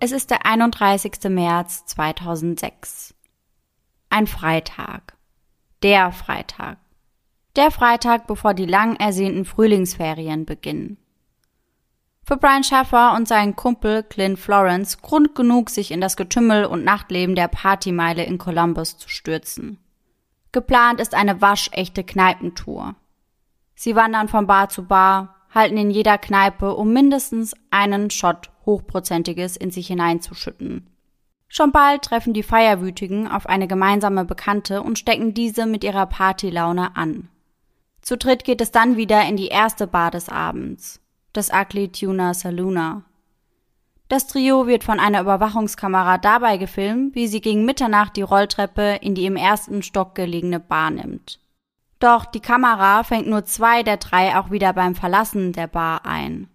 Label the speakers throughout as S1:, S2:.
S1: Es ist der 31. März 2006. Ein Freitag. Der Freitag. Der Freitag, bevor die lang ersehnten Frühlingsferien beginnen. Für Brian Schaffer und seinen Kumpel Clint Florence Grund genug, sich in das Getümmel und Nachtleben der Partymeile in Columbus zu stürzen. Geplant ist eine waschechte Kneipentour. Sie wandern von Bar zu Bar, halten in jeder Kneipe, um mindestens einen Shot Hochprozentiges in sich hineinzuschütten. Schon bald treffen die Feierwütigen auf eine gemeinsame Bekannte und stecken diese mit ihrer Partylaune an. Zu dritt geht es dann wieder in die erste Bar des Abends, das Ugly Tuna Saluna. Das Trio wird von einer Überwachungskamera dabei gefilmt, wie sie gegen Mitternacht die Rolltreppe in die im ersten Stock gelegene Bar nimmt. Doch die Kamera fängt nur zwei der drei auch wieder beim Verlassen der Bar ein.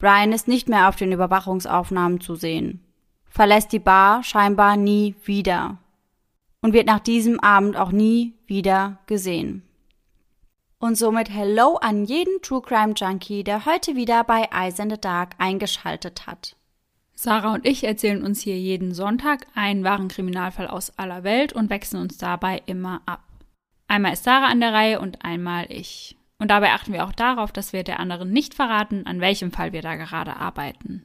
S1: Brian ist nicht mehr auf den Überwachungsaufnahmen zu sehen, verlässt die Bar scheinbar nie wieder und wird nach diesem Abend auch nie wieder gesehen. Und somit Hello an jeden True Crime Junkie, der heute wieder bei Eyes in the Dark eingeschaltet hat.
S2: Sarah und ich erzählen uns hier jeden Sonntag einen wahren Kriminalfall aus aller Welt und wechseln uns dabei immer ab. Einmal ist Sarah an der Reihe und einmal ich. Und dabei achten wir auch darauf, dass wir der anderen nicht verraten, an welchem Fall wir da gerade arbeiten.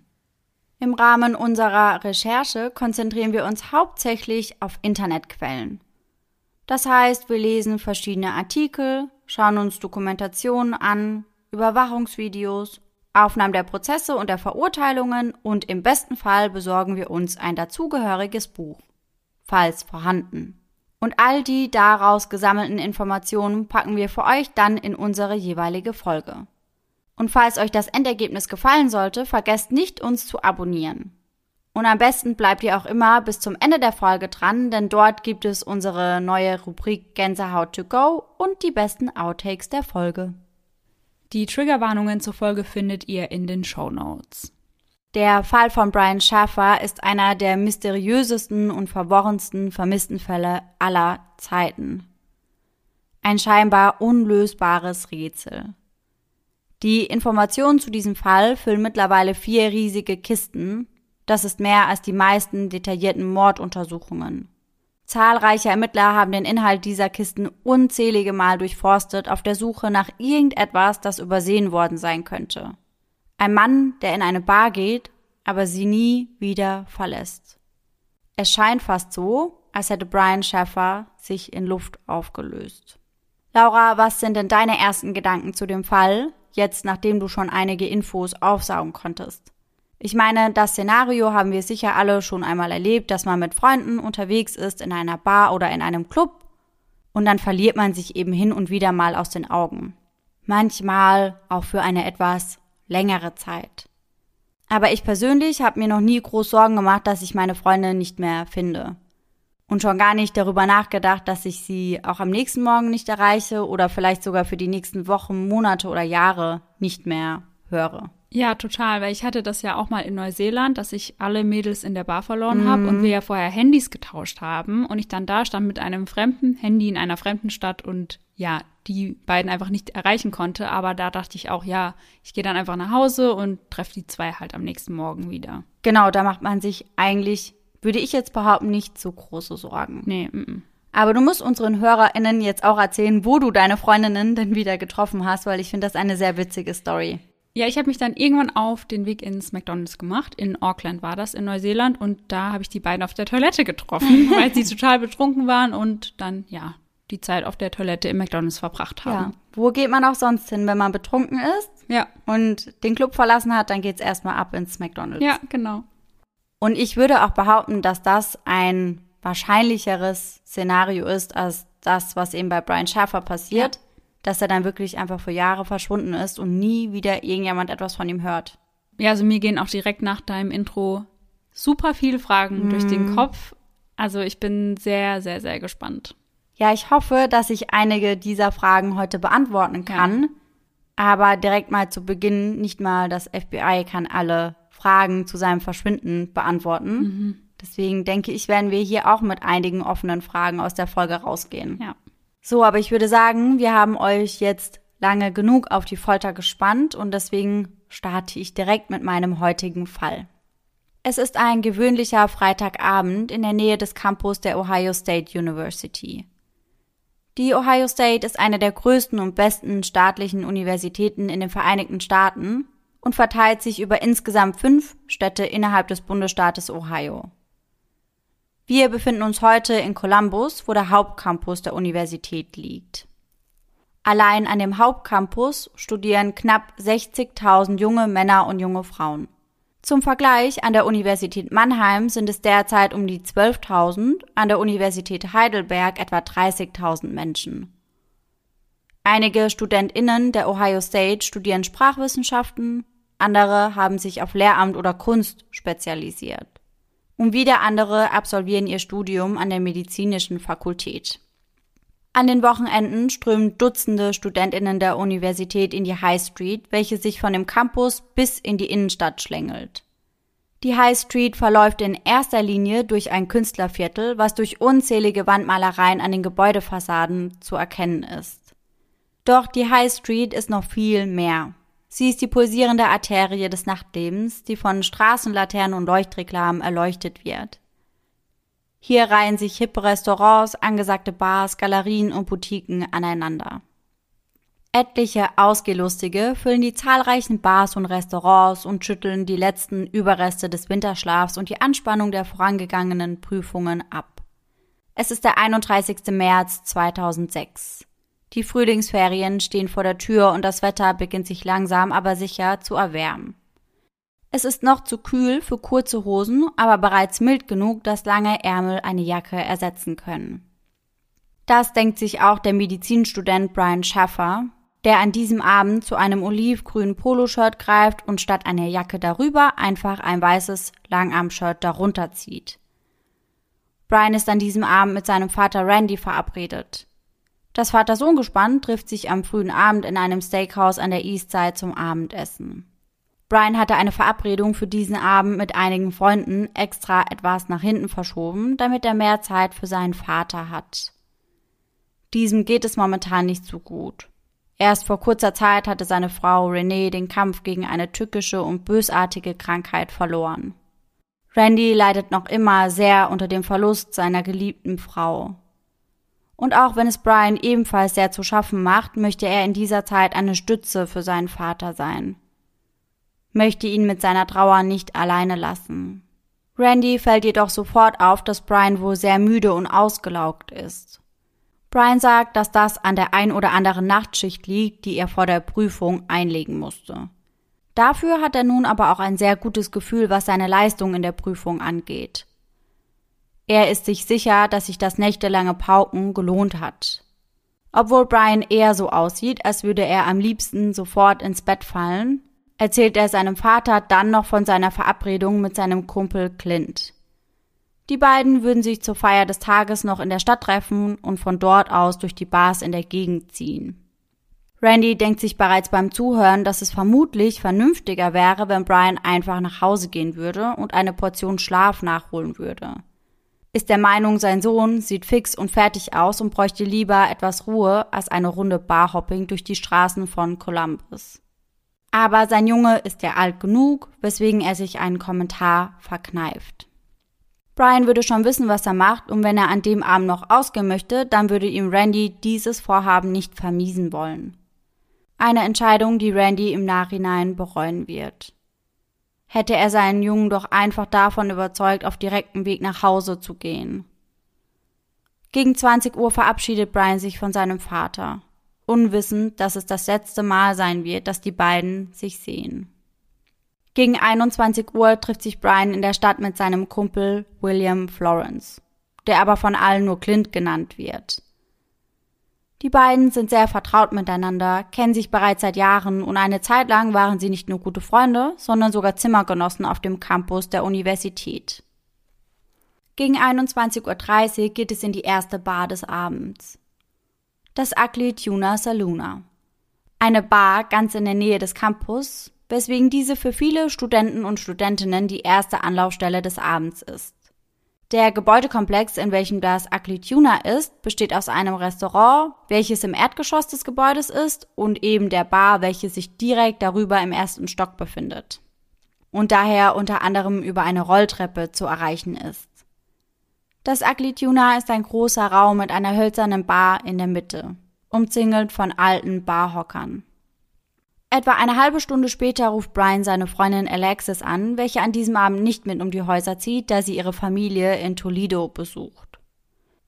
S1: Im Rahmen unserer Recherche konzentrieren wir uns hauptsächlich auf Internetquellen. Das heißt, wir lesen verschiedene Artikel, schauen uns Dokumentationen an, Überwachungsvideos, Aufnahmen der Prozesse und der Verurteilungen und im besten Fall besorgen wir uns ein dazugehöriges Buch, falls vorhanden. Und all die daraus gesammelten Informationen packen wir für euch dann in unsere jeweilige Folge. Und falls euch das Endergebnis gefallen sollte, vergesst nicht, uns zu abonnieren. Und am besten bleibt ihr auch immer bis zum Ende der Folge dran, denn dort gibt es unsere neue Rubrik Gänsehaut to go und die besten Outtakes der Folge.
S2: Die Triggerwarnungen zur Folge findet ihr in den Show Notes.
S1: Der Fall von Brian Schaffer ist einer der mysteriösesten und verworrensten vermissten Fälle aller Zeiten. Ein scheinbar unlösbares Rätsel. Die Informationen zu diesem Fall füllen mittlerweile vier riesige Kisten. Das ist mehr als die meisten detaillierten Morduntersuchungen. Zahlreiche Ermittler haben den Inhalt dieser Kisten unzählige Mal durchforstet auf der Suche nach irgendetwas, das übersehen worden sein könnte. Ein Mann, der in eine Bar geht, aber sie nie wieder verlässt. Es scheint fast so, als hätte Brian Schaffer sich in Luft aufgelöst. Laura, was sind denn deine ersten Gedanken zu dem Fall, jetzt nachdem du schon einige Infos aufsaugen konntest? Ich meine, das Szenario haben wir sicher alle schon einmal erlebt, dass man mit Freunden unterwegs ist in einer Bar oder in einem Club und dann verliert man sich eben hin und wieder mal aus den Augen. Manchmal auch für eine etwas längere Zeit. Aber ich persönlich habe mir noch nie groß Sorgen gemacht, dass ich meine Freunde nicht mehr finde. Und schon gar nicht darüber nachgedacht, dass ich sie auch am nächsten Morgen nicht erreiche oder vielleicht sogar für die nächsten Wochen, Monate oder Jahre nicht mehr höre.
S2: Ja, total, weil ich hatte das ja auch mal in Neuseeland, dass ich alle Mädels in der Bar verloren habe und mhm. wir ja vorher Handys getauscht haben und ich dann da stand mit einem fremden Handy in einer fremden Stadt und ja, die beiden einfach nicht erreichen konnte. Aber da dachte ich auch, ja, ich gehe dann einfach nach Hause und treffe die zwei halt am nächsten Morgen wieder.
S1: Genau, da macht man sich eigentlich, würde ich jetzt behaupten, nicht so große Sorgen.
S2: Nee, m -m.
S1: Aber du musst unseren HörerInnen jetzt auch erzählen, wo du deine Freundinnen denn wieder getroffen hast, weil ich finde das eine sehr witzige Story.
S2: Ja, ich habe mich dann irgendwann auf den Weg ins McDonald's gemacht. In Auckland war das, in Neuseeland. Und da habe ich die beiden auf der Toilette getroffen, weil sie total betrunken waren und dann, ja, die Zeit auf der Toilette im McDonalds verbracht haben.
S1: Ja. Wo geht man auch sonst hin, wenn man betrunken ist?
S2: Ja.
S1: Und den Club verlassen hat, dann geht's erstmal ab ins McDonalds.
S2: Ja, genau.
S1: Und ich würde auch behaupten, dass das ein wahrscheinlicheres Szenario ist als das, was eben bei Brian Schaffer passiert, ja. Dass er dann wirklich einfach für Jahre verschwunden ist und nie wieder irgendjemand etwas von ihm hört.
S2: Ja, also mir gehen auch direkt nach deinem Intro super viele Fragen mm. durch den mhm. Kopf. Also ich bin sehr, sehr, sehr gespannt.
S1: Ja, ich hoffe, dass ich einige dieser Fragen heute beantworten kann. Ja. Aber direkt mal zu Beginn, nicht mal das FBI kann alle Fragen zu seinem Verschwinden beantworten. Mhm. Deswegen denke ich, werden wir hier auch mit einigen offenen Fragen aus der Folge rausgehen.
S2: Ja.
S1: So, aber ich würde sagen, wir haben euch jetzt lange genug auf die Folter gespannt und deswegen starte ich direkt mit meinem heutigen Fall. Es ist ein gewöhnlicher Freitagabend in der Nähe des Campus der Ohio State University. Die Ohio State ist eine der größten und besten staatlichen Universitäten in den Vereinigten Staaten und verteilt sich über insgesamt fünf Städte innerhalb des Bundesstaates Ohio. Wir befinden uns heute in Columbus, wo der Hauptcampus der Universität liegt. Allein an dem Hauptcampus studieren knapp 60.000 junge Männer und junge Frauen. Zum Vergleich, an der Universität Mannheim sind es derzeit um die 12.000, an der Universität Heidelberg etwa 30.000 Menschen. Einige Studentinnen der Ohio State studieren Sprachwissenschaften, andere haben sich auf Lehramt oder Kunst spezialisiert. Und wieder andere absolvieren ihr Studium an der medizinischen Fakultät. An den Wochenenden strömen Dutzende Studentinnen der Universität in die High Street, welche sich von dem Campus bis in die Innenstadt schlängelt. Die High Street verläuft in erster Linie durch ein Künstlerviertel, was durch unzählige Wandmalereien an den Gebäudefassaden zu erkennen ist. Doch die High Street ist noch viel mehr. Sie ist die pulsierende Arterie des Nachtlebens, die von Straßenlaternen und Leuchtreklamen erleuchtet wird. Hier reihen sich hippe Restaurants, angesagte Bars, Galerien und Boutiquen aneinander. Etliche Ausgehlustige füllen die zahlreichen Bars und Restaurants und schütteln die letzten Überreste des Winterschlafs und die Anspannung der vorangegangenen Prüfungen ab. Es ist der 31. März 2006. Die Frühlingsferien stehen vor der Tür und das Wetter beginnt sich langsam aber sicher zu erwärmen. Es ist noch zu kühl für kurze Hosen, aber bereits mild genug, dass lange Ärmel eine Jacke ersetzen können. Das denkt sich auch der Medizinstudent Brian Schaffer, der an diesem Abend zu einem olivgrünen Poloshirt greift und statt einer Jacke darüber einfach ein weißes Langarmshirt darunter zieht. Brian ist an diesem Abend mit seinem Vater Randy verabredet. Das Vater-Sohn-Gespann trifft sich am frühen Abend in einem Steakhouse an der Eastside zum Abendessen. Brian hatte eine Verabredung für diesen Abend mit einigen Freunden extra etwas nach hinten verschoben, damit er mehr Zeit für seinen Vater hat. Diesem geht es momentan nicht so gut. Erst vor kurzer Zeit hatte seine Frau Renee den Kampf gegen eine tückische und bösartige Krankheit verloren. Randy leidet noch immer sehr unter dem Verlust seiner geliebten Frau. Und auch wenn es Brian ebenfalls sehr zu schaffen macht, möchte er in dieser Zeit eine Stütze für seinen Vater sein möchte ihn mit seiner Trauer nicht alleine lassen. Randy fällt jedoch sofort auf, dass Brian wohl sehr müde und ausgelaugt ist. Brian sagt, dass das an der ein oder anderen Nachtschicht liegt, die er vor der Prüfung einlegen musste. Dafür hat er nun aber auch ein sehr gutes Gefühl, was seine Leistung in der Prüfung angeht. Er ist sich sicher, dass sich das nächtelange Pauken gelohnt hat. Obwohl Brian eher so aussieht, als würde er am liebsten sofort ins Bett fallen, erzählt er seinem Vater dann noch von seiner Verabredung mit seinem Kumpel Clint. Die beiden würden sich zur Feier des Tages noch in der Stadt treffen und von dort aus durch die Bars in der Gegend ziehen. Randy denkt sich bereits beim Zuhören, dass es vermutlich vernünftiger wäre, wenn Brian einfach nach Hause gehen würde und eine Portion Schlaf nachholen würde. Ist der Meinung, sein Sohn sieht fix und fertig aus und bräuchte lieber etwas Ruhe als eine Runde Barhopping durch die Straßen von Columbus. Aber sein Junge ist ja alt genug, weswegen er sich einen Kommentar verkneift. Brian würde schon wissen, was er macht, und wenn er an dem Abend noch ausgehen möchte, dann würde ihm Randy dieses Vorhaben nicht vermiesen wollen. Eine Entscheidung, die Randy im Nachhinein bereuen wird. Hätte er seinen Jungen doch einfach davon überzeugt, auf direktem Weg nach Hause zu gehen. Gegen 20 Uhr verabschiedet Brian sich von seinem Vater unwissend, dass es das letzte Mal sein wird, dass die beiden sich sehen. Gegen 21 Uhr trifft sich Brian in der Stadt mit seinem Kumpel William Florence, der aber von allen nur Clint genannt wird. Die beiden sind sehr vertraut miteinander, kennen sich bereits seit Jahren und eine Zeit lang waren sie nicht nur gute Freunde, sondern Zimmergenossen auf dem Campus der Universität. Gegen 21.30 Uhr geht es in die erste Bar des Abends das Ugly Tuna Saluna. Eine Bar ganz in der Nähe des Campus, weswegen diese für viele Studenten und Studentinnen die erste Anlaufstelle des Abends ist. Der Gebäudekomplex, in welchem das Ugly Tuna ist, besteht aus einem Restaurant, welches im Erdgeschoss des Gebäudes ist, und eben der Bar, welche sich direkt darüber im ersten Stock befindet. und daher unter anderem über eine Rolltreppe zu erreichen ist. Das Ugly Tuna ist ein großer Raum mit einer hölzernen Bar in der Mitte, umzingelt von alten Barhockern. Etwa eine halbe Stunde später ruft Brian seine Freundin Alexis an, welche an diesem Abend nicht mit um die Häuser zieht, da sie ihre Familie in Toledo besucht.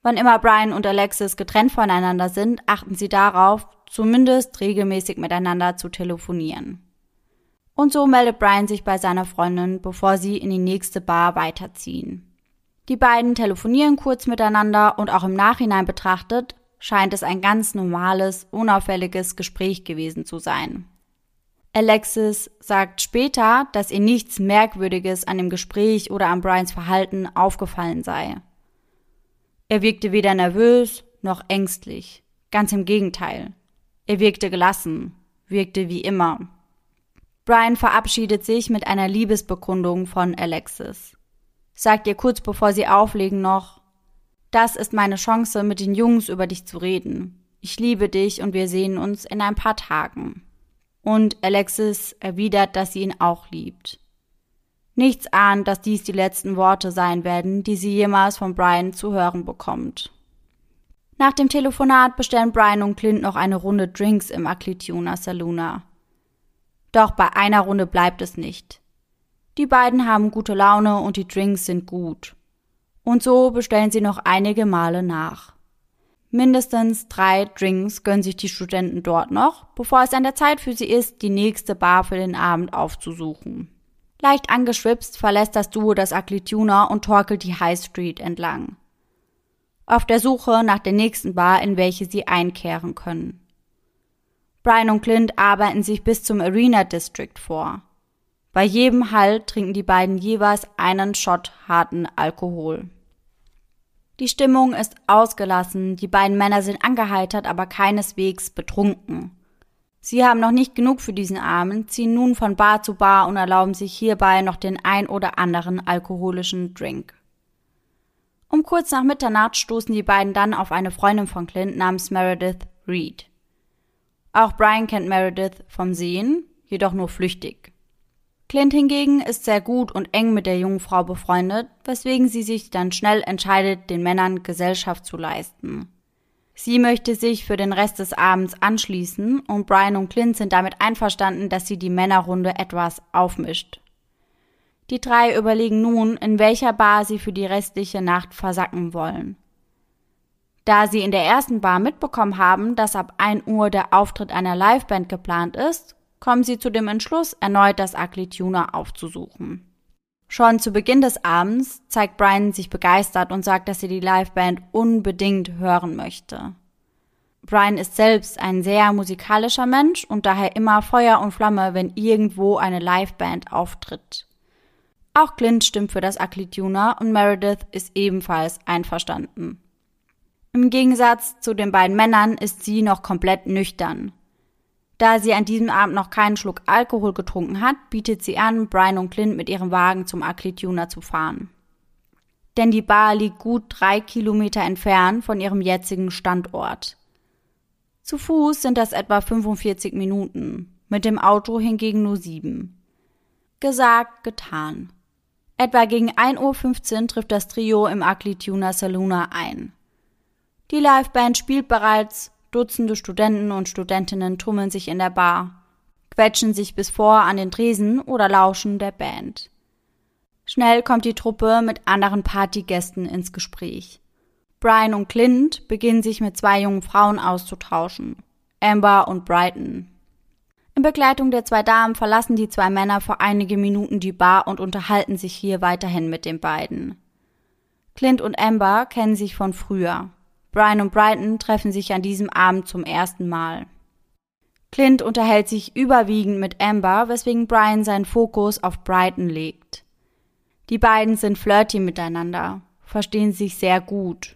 S1: Wann immer Brian und Alexis getrennt voneinander sind, achten sie darauf, zumindest regelmäßig miteinander zu telefonieren. Und so meldet Brian sich bei seiner Freundin, bevor sie in die nächste Bar weiterziehen. Die beiden telefonieren kurz miteinander und auch im Nachhinein betrachtet scheint es ein ganz normales, unauffälliges Gespräch gewesen zu sein. Alexis sagt später, dass ihr nichts Merkwürdiges an dem Gespräch oder an Brians Verhalten aufgefallen sei. Er wirkte weder nervös noch ängstlich. Ganz im Gegenteil. Er wirkte gelassen, wirkte wie immer. Brian verabschiedet sich mit einer Liebesbekundung von Alexis sagt ihr kurz bevor sie auflegen noch, das ist meine Chance, mit den Jungs über dich zu reden. Ich liebe dich und wir sehen uns in ein paar Tagen. Und Alexis erwidert, dass sie ihn auch liebt. Nichts ahnt, dass dies die letzten Worte sein werden, die sie jemals von Brian zu hören bekommt. Nach dem Telefonat bestellen Brian und Clint noch eine Runde Drinks im Aklituna Saluna. Doch bei einer Runde bleibt es nicht. Die beiden haben gute Laune und die Drinks sind gut. Und so bestellen sie noch einige Male nach. Mindestens drei Drinks gönnen sich die Studenten dort noch, bevor es an der Zeit für sie ist, die nächste Bar für den Abend aufzusuchen. Leicht angeschwipst verlässt das Duo das Aklituna und torkelt die High Street entlang. Auf der Suche nach der nächsten Bar, in welche sie einkehren können. Brian und Clint arbeiten sich bis zum Arena District vor. Bei jedem Halt trinken die beiden jeweils einen Shot harten Alkohol. Die Stimmung ist ausgelassen, die beiden Männer sind angeheitert, aber keineswegs betrunken. Sie haben noch nicht genug für diesen Abend, ziehen nun von Bar zu Bar und erlauben sich hierbei noch den ein oder anderen alkoholischen Drink. Um kurz nach Mitternacht stoßen die beiden dann auf eine Freundin von Clint namens Meredith Reed. Auch Brian kennt Meredith vom Sehen, jedoch nur flüchtig. Clint hingegen ist sehr gut und eng mit der jungen Frau befreundet, weswegen sie sich dann schnell entscheidet, den Männern Gesellschaft zu leisten. Sie möchte sich für den Rest des Abends anschließen und Brian und Clint sind damit einverstanden, dass sie die Männerrunde etwas aufmischt. Die drei überlegen nun, in welcher Bar sie für die restliche Nacht versacken wollen. Da sie in der ersten Bar mitbekommen haben, dass ab 1 Uhr der Auftritt einer Liveband geplant ist, kommen sie zu dem Entschluss, erneut das Ugly Tuner aufzusuchen. Schon zu Beginn des Abends zeigt Brian sich begeistert und sagt, dass er die Liveband unbedingt hören möchte. Brian ist selbst ein sehr musikalischer Mensch und daher immer Feuer und Flamme, wenn irgendwo eine Liveband auftritt. Auch Clint stimmt für das Ugly Tuner und Meredith ist ebenfalls einverstanden. Im Gegensatz zu den beiden Männern ist sie noch komplett nüchtern. Da sie an diesem Abend noch keinen Schluck Alkohol getrunken hat, bietet sie an, Brian und Clint mit ihrem Wagen zum Aklituna zu fahren. Denn die Bar liegt gut drei Kilometer entfernt von ihrem jetzigen Standort. Zu Fuß sind das etwa 45 Minuten, mit dem Auto hingegen nur sieben. Gesagt, getan. Etwa gegen 1.15 Uhr trifft das Trio im Aklituna Saluna ein. Die Liveband spielt bereits Dutzende Studenten und Studentinnen tummeln sich in der Bar, quetschen sich bis vor an den Tresen oder lauschen der Band. Schnell kommt die Truppe mit anderen Partygästen ins Gespräch. Brian und Clint beginnen sich mit zwei jungen Frauen auszutauschen, Amber und Brighton. In Begleitung der zwei Damen verlassen die zwei Männer vor einige Minuten die Bar und unterhalten sich hier weiterhin mit den beiden. Clint und Amber kennen sich von früher. Brian und Brighton treffen sich an diesem Abend zum ersten Mal. Clint unterhält sich überwiegend mit Amber, weswegen Brian seinen Fokus auf Brighton legt. Die beiden sind flirty miteinander, verstehen sich sehr gut.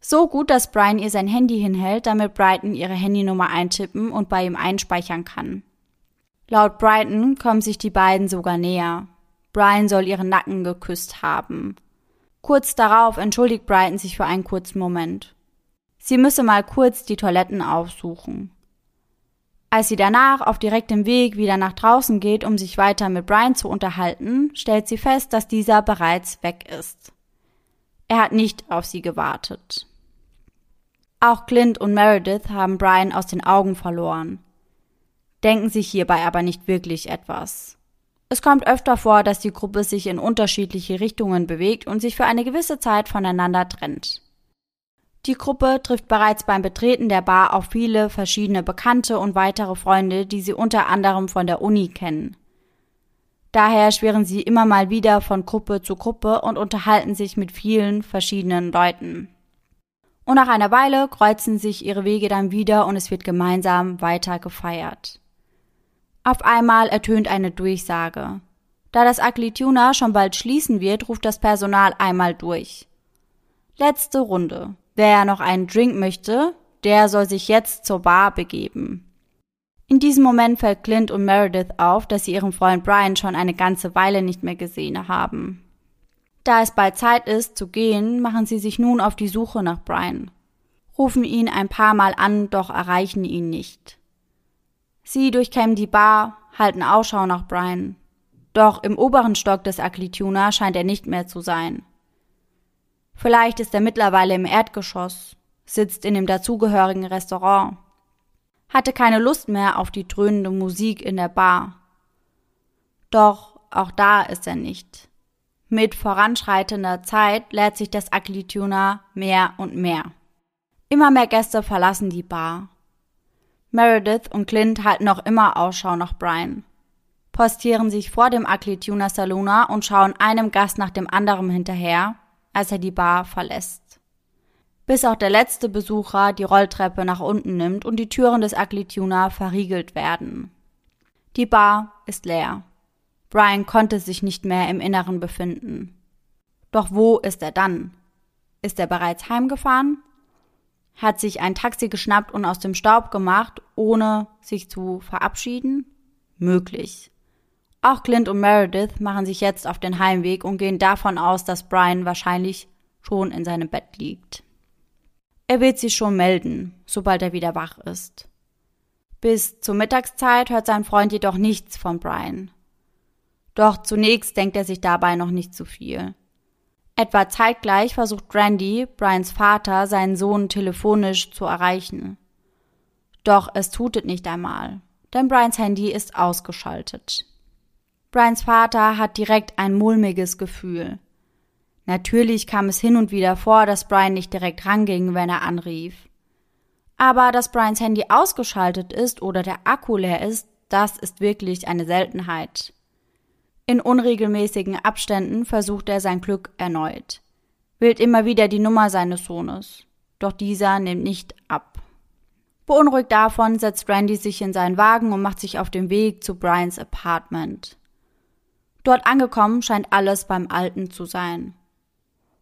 S1: So gut, dass Brian ihr sein Handy hinhält, damit Brighton ihre Handynummer eintippen und bei ihm einspeichern kann. Laut Brighton kommen sich die beiden sogar näher. Brian soll ihren Nacken geküsst haben. Kurz darauf entschuldigt Brighton sich für einen kurzen Moment. Sie müsse mal kurz die Toiletten aufsuchen. Als sie danach auf direktem Weg wieder nach draußen geht, um sich weiter mit Brian zu unterhalten, stellt sie fest, dass dieser bereits weg ist. Er hat nicht auf sie gewartet. Auch Clint und Meredith haben Brian aus den Augen verloren, denken sich hierbei aber nicht wirklich etwas. Es kommt öfter vor, dass die Gruppe sich in unterschiedliche Richtungen bewegt und sich für eine gewisse Zeit voneinander trennt. Die Gruppe trifft bereits beim Betreten der Bar auf viele verschiedene Bekannte und weitere Freunde, die sie unter anderem von der Uni kennen. Daher schwirren sie immer mal wieder von Gruppe zu Gruppe und unterhalten sich mit vielen verschiedenen Leuten. Und nach einer Weile kreuzen sich ihre Wege dann wieder und es wird gemeinsam weiter gefeiert. Auf einmal ertönt eine Durchsage. Da das Aglituna schon bald schließen wird, ruft das Personal einmal durch. Letzte Runde. Wer noch einen Drink möchte, der soll sich jetzt zur Bar begeben. In diesem Moment fällt Clint und Meredith auf, dass sie ihren Freund Brian schon eine ganze Weile nicht mehr gesehen haben. Da es bald Zeit ist, zu gehen, machen sie sich nun auf die Suche nach Brian, rufen ihn ein paar Mal an, doch erreichen ihn nicht. Sie durchkämmen die Bar, halten Ausschau nach Brian. Doch im oberen Stock des Aklituna scheint er nicht mehr zu sein. Vielleicht ist er mittlerweile im Erdgeschoss, sitzt in dem dazugehörigen Restaurant, hatte keine Lust mehr auf die dröhnende Musik in der Bar. Doch auch da ist er nicht. Mit voranschreitender Zeit leert sich das Aklituna mehr und mehr. Immer mehr Gäste verlassen die Bar. Meredith und Clint halten noch immer Ausschau nach Brian, postieren sich vor dem Aklituna Saluna und schauen einem Gast nach dem anderen hinterher, als er die Bar verlässt. Bis auch der letzte Besucher die Rolltreppe nach unten nimmt und die Türen des Aglituna verriegelt werden. Die Bar ist leer. Brian konnte sich nicht mehr im Inneren befinden. Doch wo ist er dann? Ist er bereits heimgefahren? Hat sich ein Taxi geschnappt und aus dem Staub gemacht, ohne sich zu verabschieden? Möglich. Auch Clint und Meredith machen sich jetzt auf den Heimweg und gehen davon aus, dass Brian wahrscheinlich schon in seinem Bett liegt. Er wird sich schon melden, sobald er wieder wach ist. Bis zur Mittagszeit hört sein Freund jedoch nichts von Brian. Doch zunächst denkt er sich dabei noch nicht zu viel. Etwa zeitgleich versucht Randy, Brians Vater, seinen Sohn telefonisch zu erreichen. Doch es tut es nicht einmal, denn Brians Handy ist ausgeschaltet. Brians Vater hat direkt ein mulmiges Gefühl. Natürlich kam es hin und wieder vor, dass Brian nicht direkt ranging, wenn er anrief. Aber dass Brians Handy ausgeschaltet ist oder der Akku leer ist, das ist wirklich eine Seltenheit. In unregelmäßigen Abständen versucht er sein Glück erneut, wählt immer wieder die Nummer seines Sohnes, doch dieser nimmt nicht ab. Beunruhigt davon setzt Randy sich in seinen Wagen und macht sich auf den Weg zu Brians Apartment. Dort angekommen scheint alles beim Alten zu sein.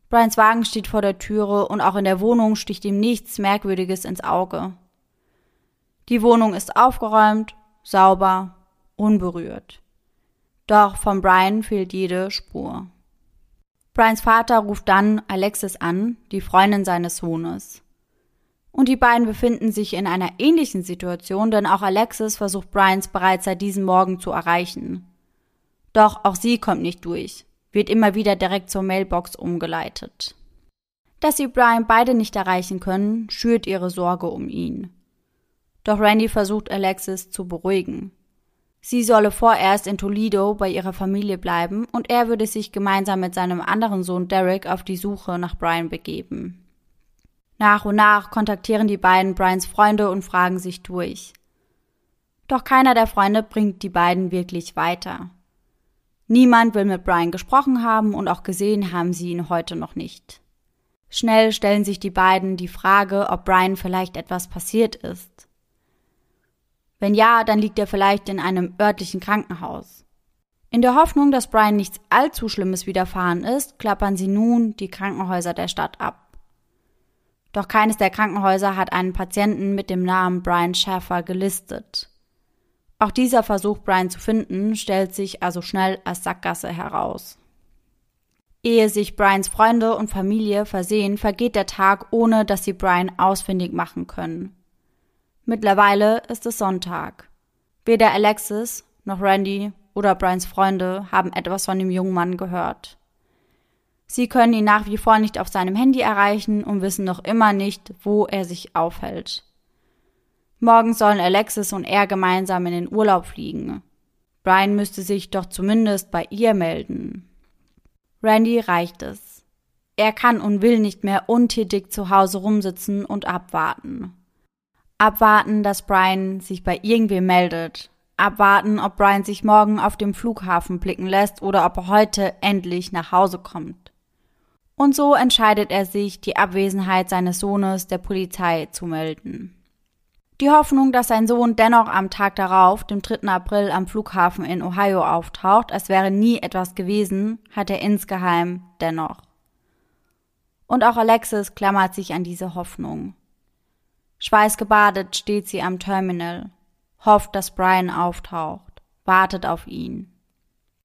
S1: Brians Wagen steht vor der Türe und auch in der Wohnung sticht ihm nichts Merkwürdiges ins Auge. Die Wohnung ist aufgeräumt, sauber, unberührt. Doch von Brian fehlt jede Spur. Brians Vater ruft dann Alexis an, die Freundin seines Sohnes. Und die beiden befinden sich in einer ähnlichen Situation, denn auch Alexis versucht Brians bereits seit diesem Morgen zu erreichen. Doch auch sie kommt nicht durch, wird immer wieder direkt zur Mailbox umgeleitet. Dass sie Brian beide nicht erreichen können, schürt ihre Sorge um ihn. Doch Randy versucht Alexis zu beruhigen. Sie solle vorerst in Toledo bei ihrer Familie bleiben und er würde sich gemeinsam mit seinem anderen Sohn Derek auf die Suche nach Brian begeben. Nach und nach kontaktieren die beiden Brians Freunde und fragen sich durch. Doch keiner der Freunde bringt die beiden wirklich weiter. Niemand will mit Brian gesprochen haben und auch gesehen haben sie ihn heute noch nicht. Schnell stellen sich die beiden die Frage, ob Brian vielleicht etwas passiert ist. Wenn ja, dann liegt er vielleicht in einem örtlichen Krankenhaus. In der Hoffnung, dass Brian nichts allzu Schlimmes widerfahren ist, klappern sie nun die Krankenhäuser der Stadt ab. Doch keines der Krankenhäuser hat einen Patienten mit dem Namen Brian Schäfer gelistet. Auch dieser Versuch, Brian zu finden, stellt sich also schnell als Sackgasse heraus. Ehe sich Brians Freunde und Familie versehen, vergeht der Tag, ohne dass sie Brian ausfindig machen können. Mittlerweile ist es Sonntag. Weder Alexis noch Randy oder Brians Freunde haben etwas von dem jungen Mann gehört. Sie können ihn nach wie vor nicht auf seinem Handy erreichen und wissen noch immer nicht, wo er sich aufhält. Morgen sollen Alexis und er gemeinsam in den Urlaub fliegen. Brian müsste sich doch zumindest bei ihr melden. Randy reicht es. Er kann und will nicht mehr untätig zu Hause rumsitzen und abwarten. Abwarten, dass Brian sich bei irgendwem meldet. Abwarten, ob Brian sich morgen auf dem Flughafen blicken lässt oder ob er heute endlich nach Hause kommt. Und so entscheidet er sich, die Abwesenheit seines Sohnes der Polizei zu melden. Die Hoffnung, dass sein Sohn dennoch am Tag darauf, dem 3. April, am Flughafen in Ohio auftaucht, als wäre nie etwas gewesen, hat er insgeheim dennoch. Und auch Alexis klammert sich an diese Hoffnung. Schweißgebadet steht sie am Terminal, hofft, dass Brian auftaucht, wartet auf ihn.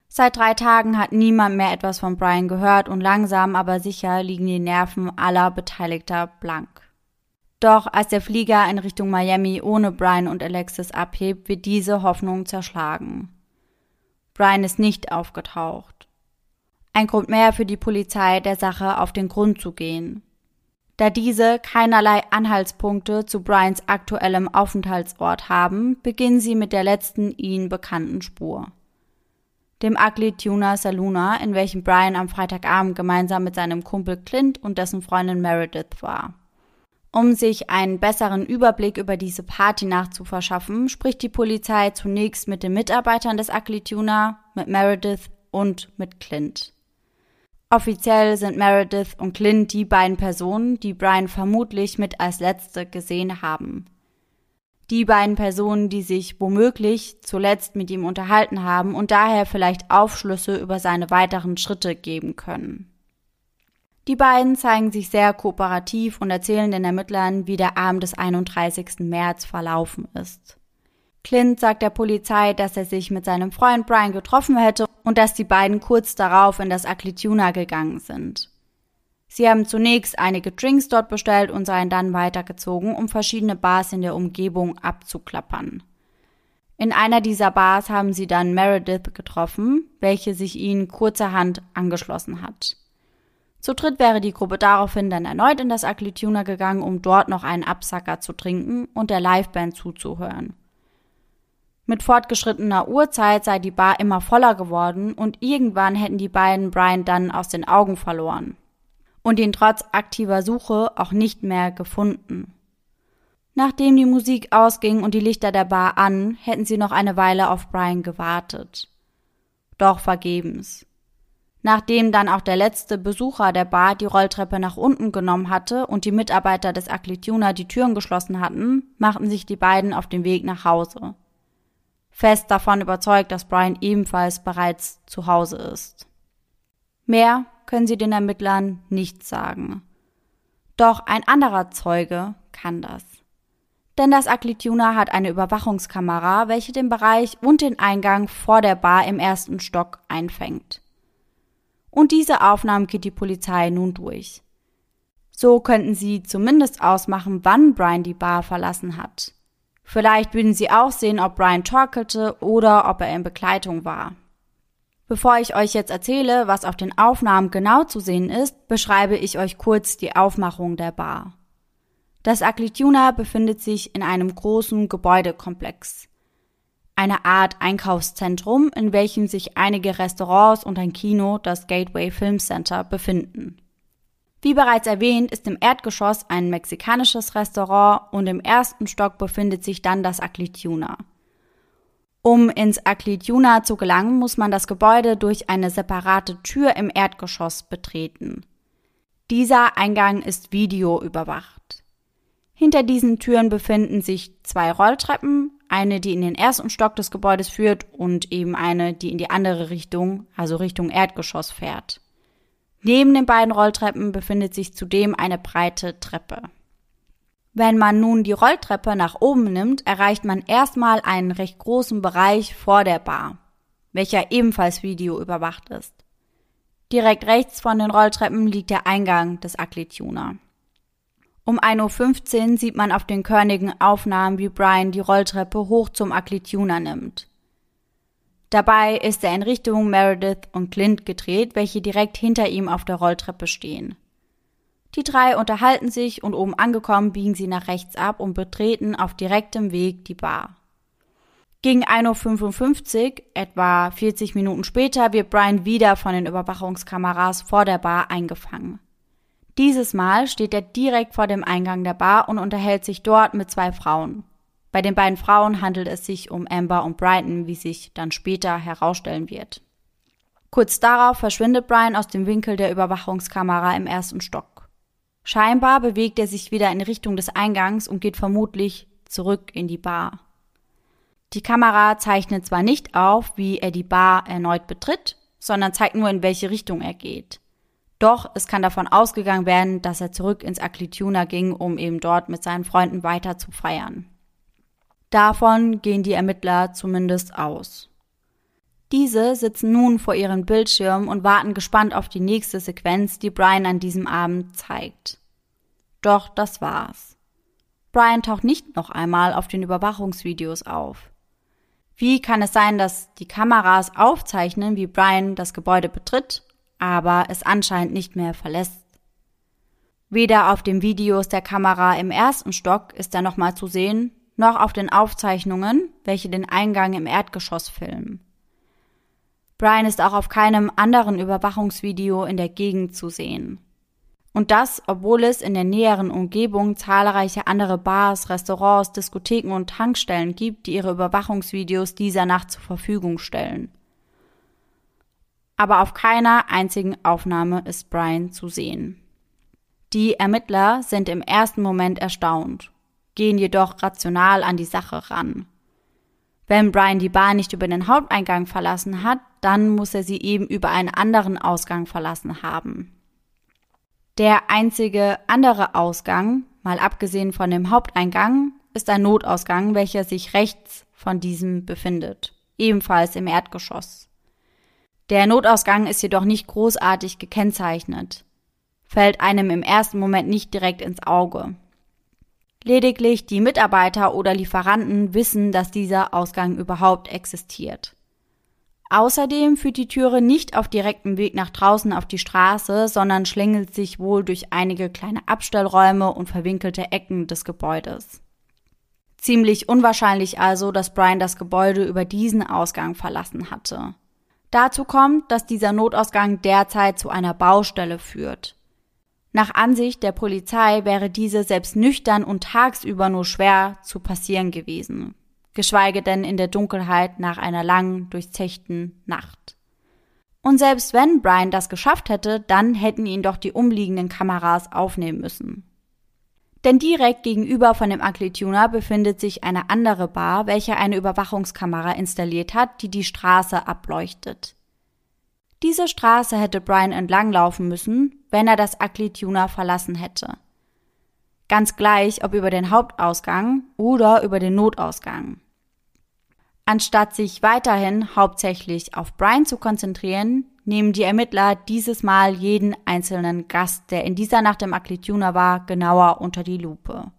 S1: Seit drei Tagen hat niemand mehr etwas von Brian gehört und langsam aber sicher liegen die Nerven aller Beteiligter blank. Doch als der Flieger in Richtung Miami ohne Brian und Alexis abhebt, wird diese Hoffnung zerschlagen. Brian ist nicht aufgetaucht. Ein Grund mehr für die Polizei, der Sache auf den Grund zu gehen. Da diese keinerlei Anhaltspunkte zu Brians aktuellem Aufenthaltsort haben, beginnen sie mit der letzten ihnen bekannten Spur. Dem Ugly Tuna Saluna, in welchem Brian am Freitagabend gemeinsam mit seinem Kumpel Clint und dessen Freundin Meredith war. Um sich einen besseren Überblick über diese Party nachzuverschaffen, spricht die Polizei zunächst mit den Mitarbeitern des Aklituna, mit Meredith und mit Clint. Offiziell sind Meredith und Clint die beiden Personen, die Brian vermutlich mit als letzte gesehen haben. Die beiden Personen, die sich womöglich zuletzt mit ihm unterhalten haben und daher vielleicht Aufschlüsse über seine weiteren Schritte geben können. Die beiden zeigen sich sehr kooperativ und erzählen den Ermittlern, wie der Abend des 31. März verlaufen ist. Clint sagt der Polizei, dass er sich mit seinem Freund Brian getroffen hätte und dass die beiden kurz darauf in das Aklituna gegangen sind. Sie haben zunächst einige Drinks dort bestellt und seien dann weitergezogen, um verschiedene Bars in der Umgebung abzuklappern. In einer dieser Bars haben sie dann Meredith getroffen, welche sich ihnen kurzerhand angeschlossen hat. Zu dritt wäre die Gruppe daraufhin dann erneut in das Aklituna gegangen, um dort noch einen Absacker zu trinken und der Liveband zuzuhören. Mit fortgeschrittener Uhrzeit sei die Bar immer voller geworden und irgendwann hätten die beiden Brian dann aus den Augen verloren und ihn trotz aktiver Suche auch nicht mehr gefunden. Nachdem die Musik ausging und die Lichter der Bar an, hätten sie noch eine Weile auf Brian gewartet. Doch vergebens. Nachdem dann auch der letzte Besucher der Bar die Rolltreppe nach unten genommen hatte und die Mitarbeiter des Aklituna die Türen geschlossen hatten, machten sich die beiden auf den Weg nach Hause. Fest davon überzeugt, dass Brian ebenfalls bereits zu Hause ist. Mehr können sie den Ermittlern nicht sagen. Doch ein anderer Zeuge kann das. Denn das Aklituna hat eine Überwachungskamera, welche den Bereich und den Eingang vor der Bar im ersten Stock einfängt und diese Aufnahmen geht die Polizei nun durch. So könnten sie zumindest ausmachen, wann Brian die Bar verlassen hat. Vielleicht würden sie auch sehen, ob Brian torkelte oder ob er in Begleitung war. Bevor ich euch jetzt erzähle, was auf den Aufnahmen genau zu sehen ist, beschreibe ich euch kurz die Aufmachung der Bar. Das Aklituna befindet sich in einem großen Gebäudekomplex eine Art Einkaufszentrum, in welchem sich einige Restaurants und ein Kino, das Gateway Film Center, befinden. Wie bereits erwähnt, ist im Erdgeschoss ein mexikanisches Restaurant und im ersten Stock befindet sich dann das Aklituna. Um ins Aklituna zu gelangen, muss man das Gebäude durch eine separate Tür im Erdgeschoss betreten. Dieser Eingang ist videoüberwacht. Hinter diesen Türen befinden sich zwei Rolltreppen, eine, die in den ersten Stock des Gebäudes führt und eben eine, die in die andere Richtung, also Richtung Erdgeschoss fährt. Neben den beiden Rolltreppen befindet sich zudem eine breite Treppe. Wenn man nun die Rolltreppe nach oben nimmt, erreicht man erstmal einen recht großen Bereich vor der Bar, welcher ebenfalls videoüberwacht ist. Direkt rechts von den Rolltreppen liegt der Eingang des Aklituna. Um 1.15 Uhr sieht man auf den körnigen Aufnahmen, wie Brian die Rolltreppe hoch zum Aklituna nimmt. Dabei ist er in Richtung Meredith und Clint gedreht, welche direkt hinter ihm auf der Rolltreppe stehen. Die drei unterhalten sich und oben angekommen biegen sie nach rechts ab und betreten auf direktem Weg die Bar. Gegen 1.55 Uhr, etwa 40 Minuten später, wird Brian wieder von den Überwachungskameras vor der Bar eingefangen. Dieses Mal steht er direkt vor dem Eingang der Bar und unterhält sich dort mit zwei Frauen. Bei den beiden Frauen handelt es sich um Amber und Brighton, wie sich dann später herausstellen wird. Kurz darauf verschwindet Brian aus dem Winkel der Überwachungskamera im ersten Stock. Scheinbar bewegt er sich wieder in Richtung des Eingangs und geht vermutlich zurück in die Bar. Die Kamera zeichnet zwar nicht auf, wie er die Bar erneut betritt, sondern zeigt nur, in welche Richtung er geht. Doch es kann davon ausgegangen werden, dass er zurück ins Aklituna ging, um eben dort mit seinen Freunden weiter zu feiern. Davon gehen die Ermittler zumindest aus. Diese sitzen nun vor ihren Bildschirmen und warten gespannt auf die nächste Sequenz, die Brian an diesem Abend zeigt. Doch das war's. Brian taucht nicht noch einmal auf den Überwachungsvideos auf. Wie kann es sein, dass die Kameras aufzeichnen, wie Brian das Gebäude betritt, aber es anscheinend nicht mehr verlässt? Weder auf den Videos der Kamera im ersten Stock ist er nochmal zu sehen, noch auf den Aufzeichnungen, welche den Eingang im Erdgeschoss filmen. Brian ist auch auf keinem anderen Überwachungsvideo in der Gegend zu sehen. Und das, obwohl es in der näheren Umgebung zahlreiche andere Bars, Restaurants, Diskotheken und Tankstellen gibt, die ihre Überwachungsvideos dieser Nacht zur Verfügung stellen. Aber auf keiner einzigen Aufnahme ist Brian zu sehen. Die Ermittler sind im ersten Moment erstaunt, gehen jedoch rational an die Sache ran. Wenn Brian die Bar nicht über den Haupteingang verlassen hat, dann muss er sie eben über einen anderen Ausgang verlassen haben. Der einzige andere Ausgang, mal abgesehen von dem Haupteingang, ist ein Notausgang, welcher sich rechts von diesem befindet, ebenfalls im Erdgeschoss. Der Notausgang ist jedoch nicht großartig gekennzeichnet, fällt einem im ersten Moment nicht direkt ins Auge. Lediglich die Mitarbeiter oder Lieferanten wissen, dass dieser Ausgang überhaupt existiert. Außerdem führt die Türe nicht auf direktem Weg nach draußen auf die Straße, sondern schlängelt sich wohl durch einige kleine Abstellräume und verwinkelte Ecken des Gebäudes. Ziemlich unwahrscheinlich also, dass Brian das Gebäude über diesen Ausgang verlassen hatte. Dazu kommt, dass dieser Notausgang derzeit zu einer Baustelle führt. Nach Ansicht der Polizei wäre diese selbst nüchtern und tagsüber nur schwer zu passieren gewesen geschweige denn in der Dunkelheit nach einer langen, durchzechten Nacht. Und selbst wenn Brian das geschafft hätte, dann hätten ihn doch die umliegenden Kameras aufnehmen müssen. Denn direkt gegenüber von dem Tuner befindet sich eine andere Bar, welche eine Überwachungskamera installiert hat, die die Straße ableuchtet. Diese Straße hätte Brian entlanglaufen müssen, wenn er das Tuner verlassen hätte. Ganz gleich, ob über den Hauptausgang oder über den Notausgang. Anstatt sich weiterhin hauptsächlich auf Brian zu konzentrieren, nehmen die Ermittler dieses Mal jeden einzelnen Gast, der in dieser Nacht im Aklituna war, genauer unter die Lupe.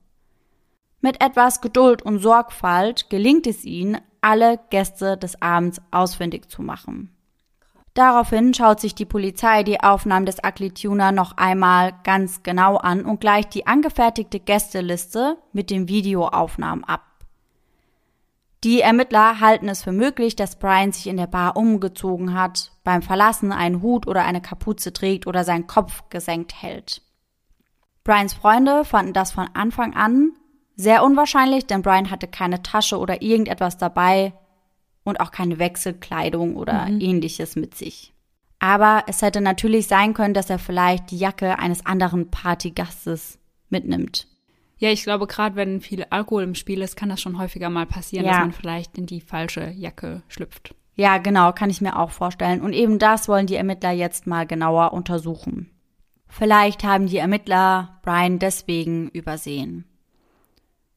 S1: Mit etwas Geduld und Sorgfalt gelingt es ihnen, alle Gäste des Abends ausfindig zu machen. Daraufhin schaut sich die Polizei die Aufnahmen des Aklituna noch einmal ganz genau an und gleicht die angefertigte Gästeliste mit den Videoaufnahmen ab. Die Ermittler halten es für möglich, dass Brian sich in der Bar umgezogen hat, beim Verlassen einen Hut oder eine Kapuze trägt oder seinen Kopf gesenkt hält. Brians Freunde fanden das von Anfang an sehr unwahrscheinlich, denn Brian hatte keine Tasche oder irgendetwas dabei und auch keine Wechselkleidung oder mhm. ähnliches mit sich. Aber es hätte natürlich sein können, dass er vielleicht die Jacke eines anderen Partygastes mitnimmt.
S2: Ja, ich glaube, gerade wenn viel Alkohol im Spiel ist, kann das schon häufiger mal passieren, ja. dass man vielleicht in die falsche Jacke schlüpft.
S1: Ja, genau, kann ich mir auch vorstellen. Und eben das wollen die Ermittler jetzt mal genauer untersuchen. Vielleicht haben die Ermittler Brian deswegen übersehen.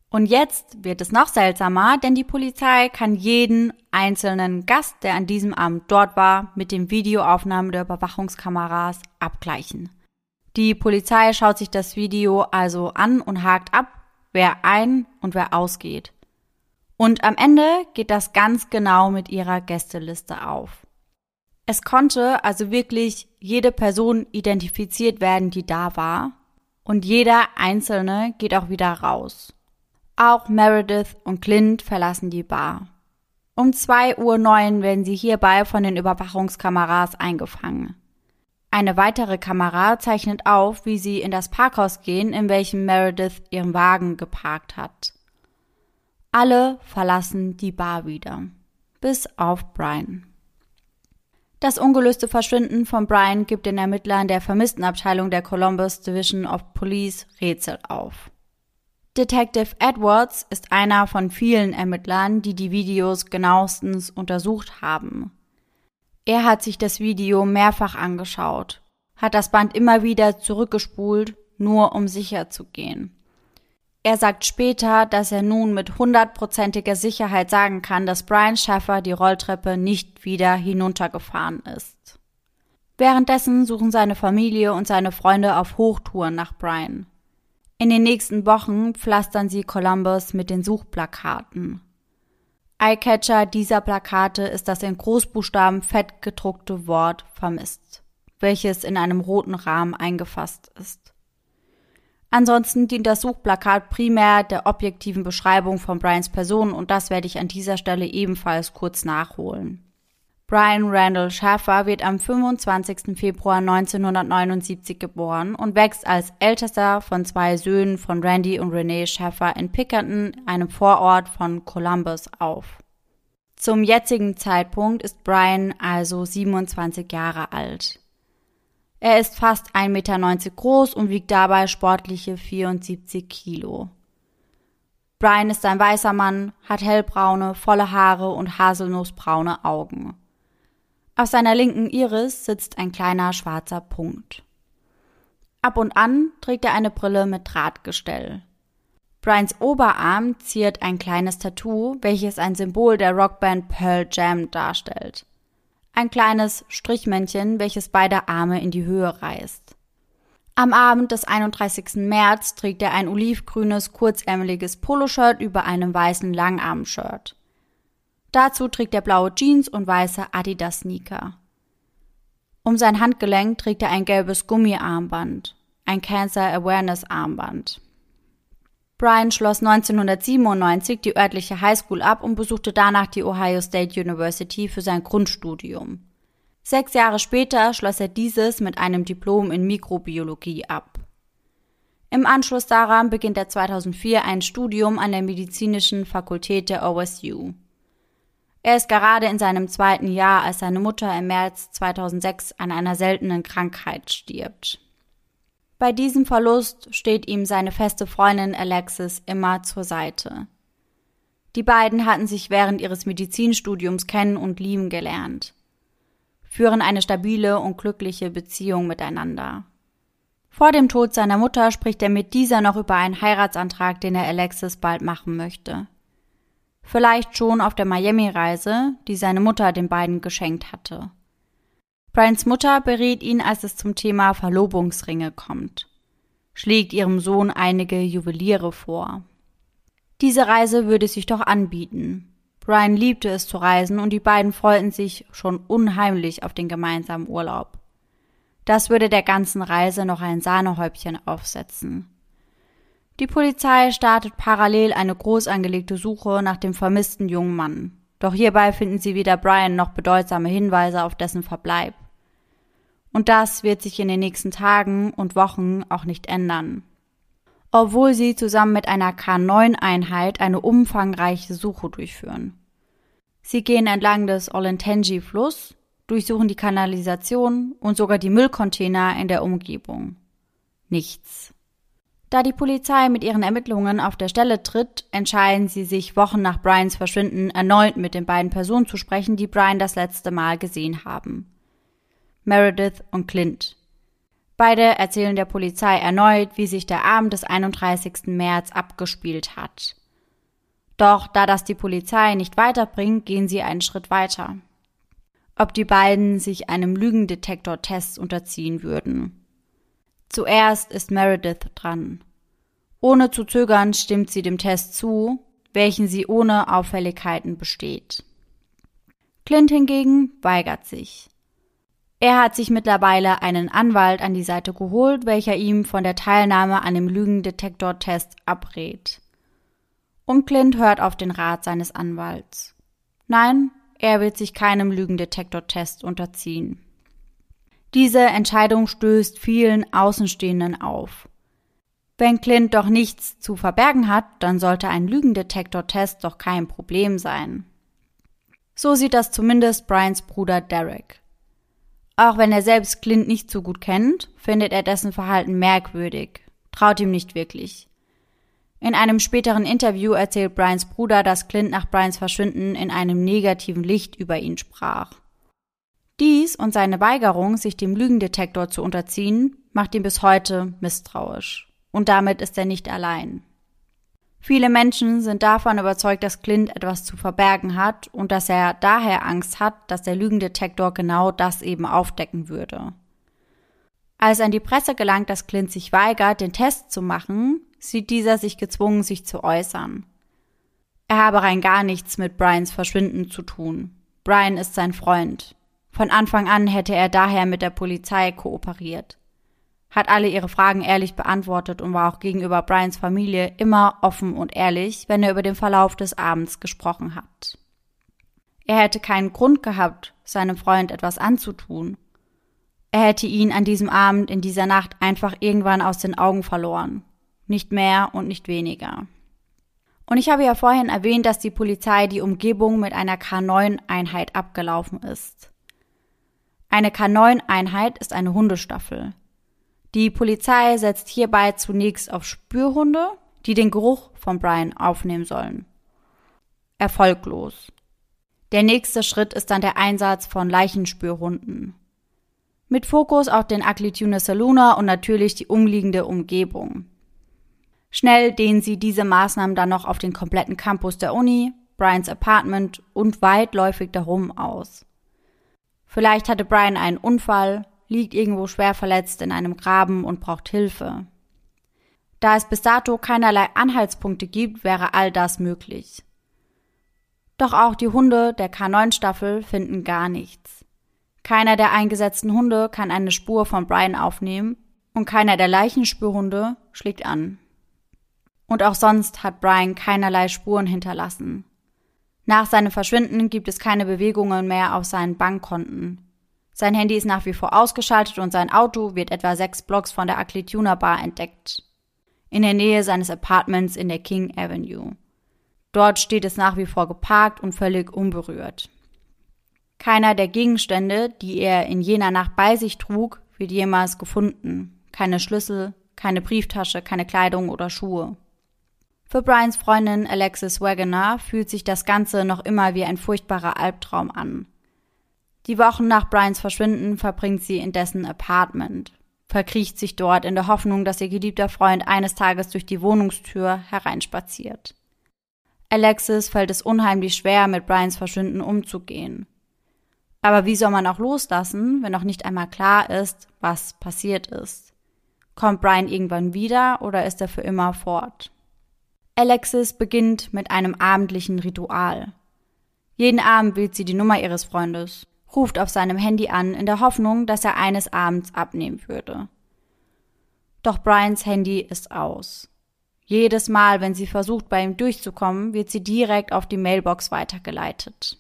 S1: Und jetzt wird es noch seltsamer, denn die Polizei kann jeden einzelnen Gast, der an diesem Abend dort war, mit den Videoaufnahmen der Überwachungskameras abgleichen. Die Polizei schaut sich das Video also an und hakt ab, wer ein und wer ausgeht. Und am Ende geht das ganz genau mit ihrer Gästeliste auf. Es konnte also wirklich jede Person identifiziert werden, die da war. Und jeder Einzelne geht auch wieder raus. Auch Meredith und Clint verlassen die Bar. Um 2.09 Uhr werden sie hierbei von den Überwachungskameras eingefangen. Eine weitere Kamera zeichnet auf, wie sie in das Parkhaus gehen, in welchem Meredith ihren Wagen geparkt hat. Alle verlassen die Bar wieder. Bis auf Brian. Das ungelöste Verschwinden von Brian gibt den Ermittlern der Vermisstenabteilung der Columbus Division of Police Rätsel auf. Detective Edwards ist einer von vielen Ermittlern, die die Videos genauestens untersucht haben. Er hat sich das Video mehrfach angeschaut, hat das Band immer wieder zurückgespult, nur um sicher zu gehen. Er sagt später, dass er nun mit hundertprozentiger Sicherheit sagen kann, dass Brian Schaffer die Rolltreppe nicht wieder hinuntergefahren ist. Währenddessen suchen seine Familie und seine Freunde auf Hochtouren nach Brian. In den nächsten Wochen pflastern sie Columbus mit den Suchplakaten. Eyecatcher dieser Plakate ist das in Großbuchstaben fett gedruckte Wort vermisst, welches in einem roten Rahmen eingefasst ist. Ansonsten dient das Suchplakat primär der objektiven Beschreibung von Brians Person und das werde ich an dieser Stelle ebenfalls kurz nachholen. Brian Randall Schaffer wird am 25. Februar 1979 geboren und wächst als ältester von zwei Söhnen von Randy und Renee Schaffer in Pickerton, einem Vorort von Columbus, auf. Zum jetzigen Zeitpunkt ist Brian also 27 Jahre alt. Er ist fast 1,90 Meter groß und wiegt dabei sportliche 74 Kilo. Brian ist ein weißer Mann, hat hellbraune, volle Haare und haselnussbraune Augen. Auf seiner linken Iris sitzt ein kleiner schwarzer Punkt. Ab und an trägt er eine Brille mit Drahtgestell. Brians Oberarm ziert ein kleines Tattoo, welches ein Symbol der Rockband Pearl Jam darstellt ein kleines Strichmännchen, welches beide Arme in die Höhe reißt. Am Abend des 31. März trägt er ein olivgrünes, kurzärmeliges Poloshirt über einem weißen Langarmshirt. Dazu trägt er blaue Jeans und weiße Adidas-Sneaker. Um sein Handgelenk trägt er ein gelbes Gummiarmband, ein Cancer Awareness Armband. Brian schloss 1997 die örtliche Highschool ab und besuchte danach die Ohio State University für sein Grundstudium. Sechs Jahre später schloss er dieses mit einem Diplom in Mikrobiologie ab. Im Anschluss daran beginnt er 2004 ein Studium an der medizinischen Fakultät der OSU. Er ist gerade in seinem zweiten Jahr, als seine Mutter im März 2006 an einer seltenen Krankheit stirbt. Bei diesem Verlust steht ihm seine feste Freundin Alexis immer zur Seite. Die beiden hatten sich während ihres Medizinstudiums kennen und lieben gelernt, führen eine stabile und glückliche Beziehung miteinander. Vor dem Tod seiner Mutter spricht er mit dieser noch über einen Heiratsantrag, den er Alexis bald machen möchte. Vielleicht schon auf der Miami-Reise, die seine Mutter den beiden geschenkt hatte. Brians Mutter berät ihn, als es zum Thema Verlobungsringe kommt, schlägt ihrem Sohn einige Juweliere vor. Diese Reise würde sich doch anbieten. Brian liebte es zu reisen und die beiden freuten sich schon unheimlich auf den gemeinsamen Urlaub. Das würde der ganzen Reise noch ein Sahnehäubchen aufsetzen. Die Polizei startet parallel eine groß angelegte Suche nach dem vermissten jungen Mann. Doch hierbei finden sie weder Brian noch bedeutsame Hinweise auf dessen Verbleib. Und das wird sich in den nächsten Tagen und Wochen auch nicht ändern. Obwohl sie zusammen mit einer K9-Einheit eine umfangreiche Suche durchführen. Sie gehen entlang des Olentangy-Fluss, durchsuchen die Kanalisation und sogar die Müllcontainer in der Umgebung. Nichts. Da die Polizei mit ihren Ermittlungen auf der Stelle tritt, entscheiden sie sich Wochen nach Brians Verschwinden erneut mit den beiden Personen zu sprechen, die Brian das letzte Mal gesehen haben. Meredith und Clint. Beide erzählen der Polizei erneut, wie sich der Abend des 31. März abgespielt hat. Doch da das die Polizei nicht weiterbringt, gehen sie einen Schritt weiter. Ob die beiden sich einem Lügendetektor-Test unterziehen würden. Zuerst ist Meredith dran. Ohne zu zögern stimmt sie dem Test zu, welchen sie ohne Auffälligkeiten besteht. Clint hingegen weigert sich. Er hat sich mittlerweile einen Anwalt an die Seite geholt, welcher ihm von der Teilnahme an dem Lügendetektor-Test abrät. Und Clint hört auf den Rat seines Anwalts. Nein, er wird sich keinem Lügendetektor-Test unterziehen. Diese Entscheidung stößt vielen Außenstehenden auf. Wenn Clint doch nichts zu verbergen hat, dann sollte ein Lügendetektor-Test doch kein Problem sein. So sieht das zumindest Brians Bruder Derek. Auch wenn er selbst Clint nicht so gut kennt, findet er dessen Verhalten merkwürdig, traut ihm nicht wirklich. In einem späteren Interview erzählt Brians Bruder, dass Clint nach Brians Verschwinden in einem negativen Licht über ihn sprach. Dies und seine Weigerung, sich dem Lügendetektor zu unterziehen, macht ihn bis heute misstrauisch. Und damit ist er nicht allein. Viele Menschen sind davon überzeugt, dass Clint etwas zu verbergen hat und dass er daher Angst hat, dass der Lügendetektor genau das eben aufdecken würde. Als an die Presse gelangt, dass Clint sich weigert, den Test zu machen, sieht dieser sich gezwungen, sich zu äußern. Er habe rein gar nichts mit Brians Verschwinden zu tun. Brian ist sein Freund. Von Anfang an hätte er daher mit der Polizei kooperiert hat alle ihre Fragen ehrlich beantwortet und war auch gegenüber Brians Familie immer offen und ehrlich, wenn er über den Verlauf des Abends gesprochen hat. Er hätte keinen Grund gehabt, seinem Freund etwas anzutun. Er hätte ihn an diesem Abend in dieser Nacht einfach irgendwann aus den Augen verloren. Nicht mehr und nicht weniger. Und ich habe ja vorhin erwähnt, dass die Polizei die Umgebung mit einer K9-Einheit abgelaufen ist. Eine K9-Einheit ist eine Hundestaffel. Die Polizei setzt hierbei zunächst auf Spürhunde, die den Geruch von Brian aufnehmen sollen. Erfolglos. Der nächste Schritt ist dann der Einsatz von Leichenspürhunden. Mit Fokus auf den Aklitune Saluna und natürlich die umliegende Umgebung. Schnell dehnen sie diese Maßnahmen dann noch auf den kompletten Campus der Uni, Brians Apartment und weitläufig darum aus. Vielleicht hatte Brian einen Unfall, liegt irgendwo schwer verletzt in einem Graben und braucht Hilfe. Da es bis dato keinerlei Anhaltspunkte gibt, wäre all das möglich. Doch auch die Hunde der K9-Staffel finden gar nichts. Keiner der eingesetzten Hunde kann eine Spur von Brian aufnehmen und keiner der Leichenspürhunde schlägt an. Und auch sonst hat Brian keinerlei Spuren hinterlassen. Nach seinem Verschwinden gibt es keine Bewegungen mehr auf seinen Bankkonten. Sein Handy ist nach wie vor ausgeschaltet und sein Auto wird etwa sechs Blocks von der Aklituna Bar entdeckt. In der Nähe seines Apartments in der King Avenue. Dort steht es nach wie vor geparkt und völlig unberührt. Keiner der Gegenstände, die er in jener Nacht bei sich trug, wird jemals gefunden. Keine Schlüssel, keine Brieftasche, keine Kleidung oder Schuhe. Für Brians Freundin Alexis Wagoner fühlt sich das Ganze noch immer wie ein furchtbarer Albtraum an. Die Wochen nach Brians Verschwinden verbringt sie in dessen Apartment, verkriecht sich dort in der Hoffnung, dass ihr geliebter Freund eines Tages durch die Wohnungstür hereinspaziert. Alexis fällt es unheimlich schwer, mit Brians Verschwinden umzugehen. Aber wie soll man auch loslassen, wenn noch nicht einmal klar ist, was passiert ist? Kommt Brian irgendwann wieder oder ist er für immer fort? Alexis beginnt mit einem abendlichen Ritual. Jeden Abend wählt sie die Nummer ihres Freundes ruft auf seinem Handy an, in der Hoffnung, dass er eines Abends abnehmen würde. Doch Brians Handy ist aus. Jedes Mal, wenn sie versucht, bei ihm durchzukommen, wird sie direkt auf die Mailbox weitergeleitet.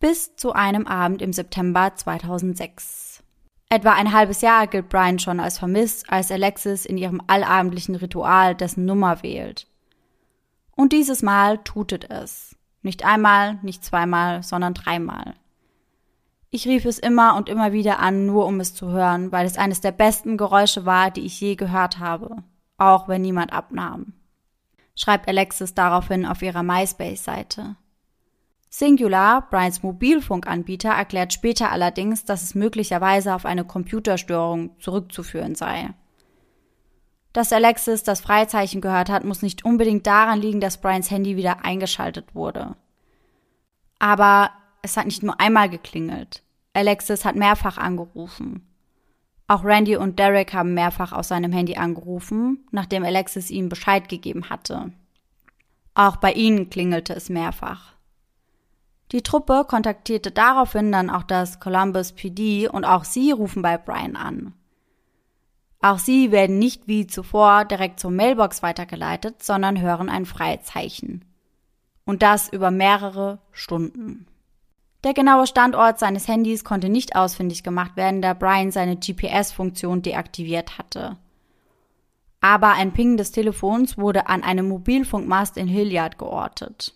S1: Bis zu einem Abend im September 2006. Etwa ein halbes Jahr gilt Brian schon als vermisst, als Alexis in ihrem allabendlichen Ritual dessen Nummer wählt. Und dieses Mal tutet es. Nicht einmal, nicht zweimal, sondern dreimal. Ich rief es immer und immer wieder an, nur um es zu hören, weil es eines der besten Geräusche war, die ich je gehört habe, auch wenn niemand abnahm. Schreibt Alexis daraufhin auf ihrer MySpace-Seite. Singular, Brians Mobilfunkanbieter, erklärt später allerdings, dass es möglicherweise auf eine Computerstörung zurückzuführen sei. Dass Alexis das Freizeichen gehört hat, muss nicht unbedingt daran liegen, dass Brians Handy wieder eingeschaltet wurde. Aber es hat nicht nur einmal geklingelt. Alexis hat mehrfach angerufen. Auch Randy und Derek haben mehrfach aus seinem Handy angerufen, nachdem Alexis ihm Bescheid gegeben hatte. Auch bei ihnen klingelte es mehrfach. Die Truppe kontaktierte daraufhin dann auch das Columbus PD und auch sie rufen bei Brian an. Auch sie werden nicht wie zuvor direkt zur Mailbox weitergeleitet, sondern hören ein Freizeichen. Und das über mehrere Stunden. Der genaue Standort seines Handys konnte nicht ausfindig gemacht werden, da Brian seine GPS-Funktion deaktiviert hatte. Aber ein Ping des Telefons wurde an einem Mobilfunkmast in Hilliard geortet.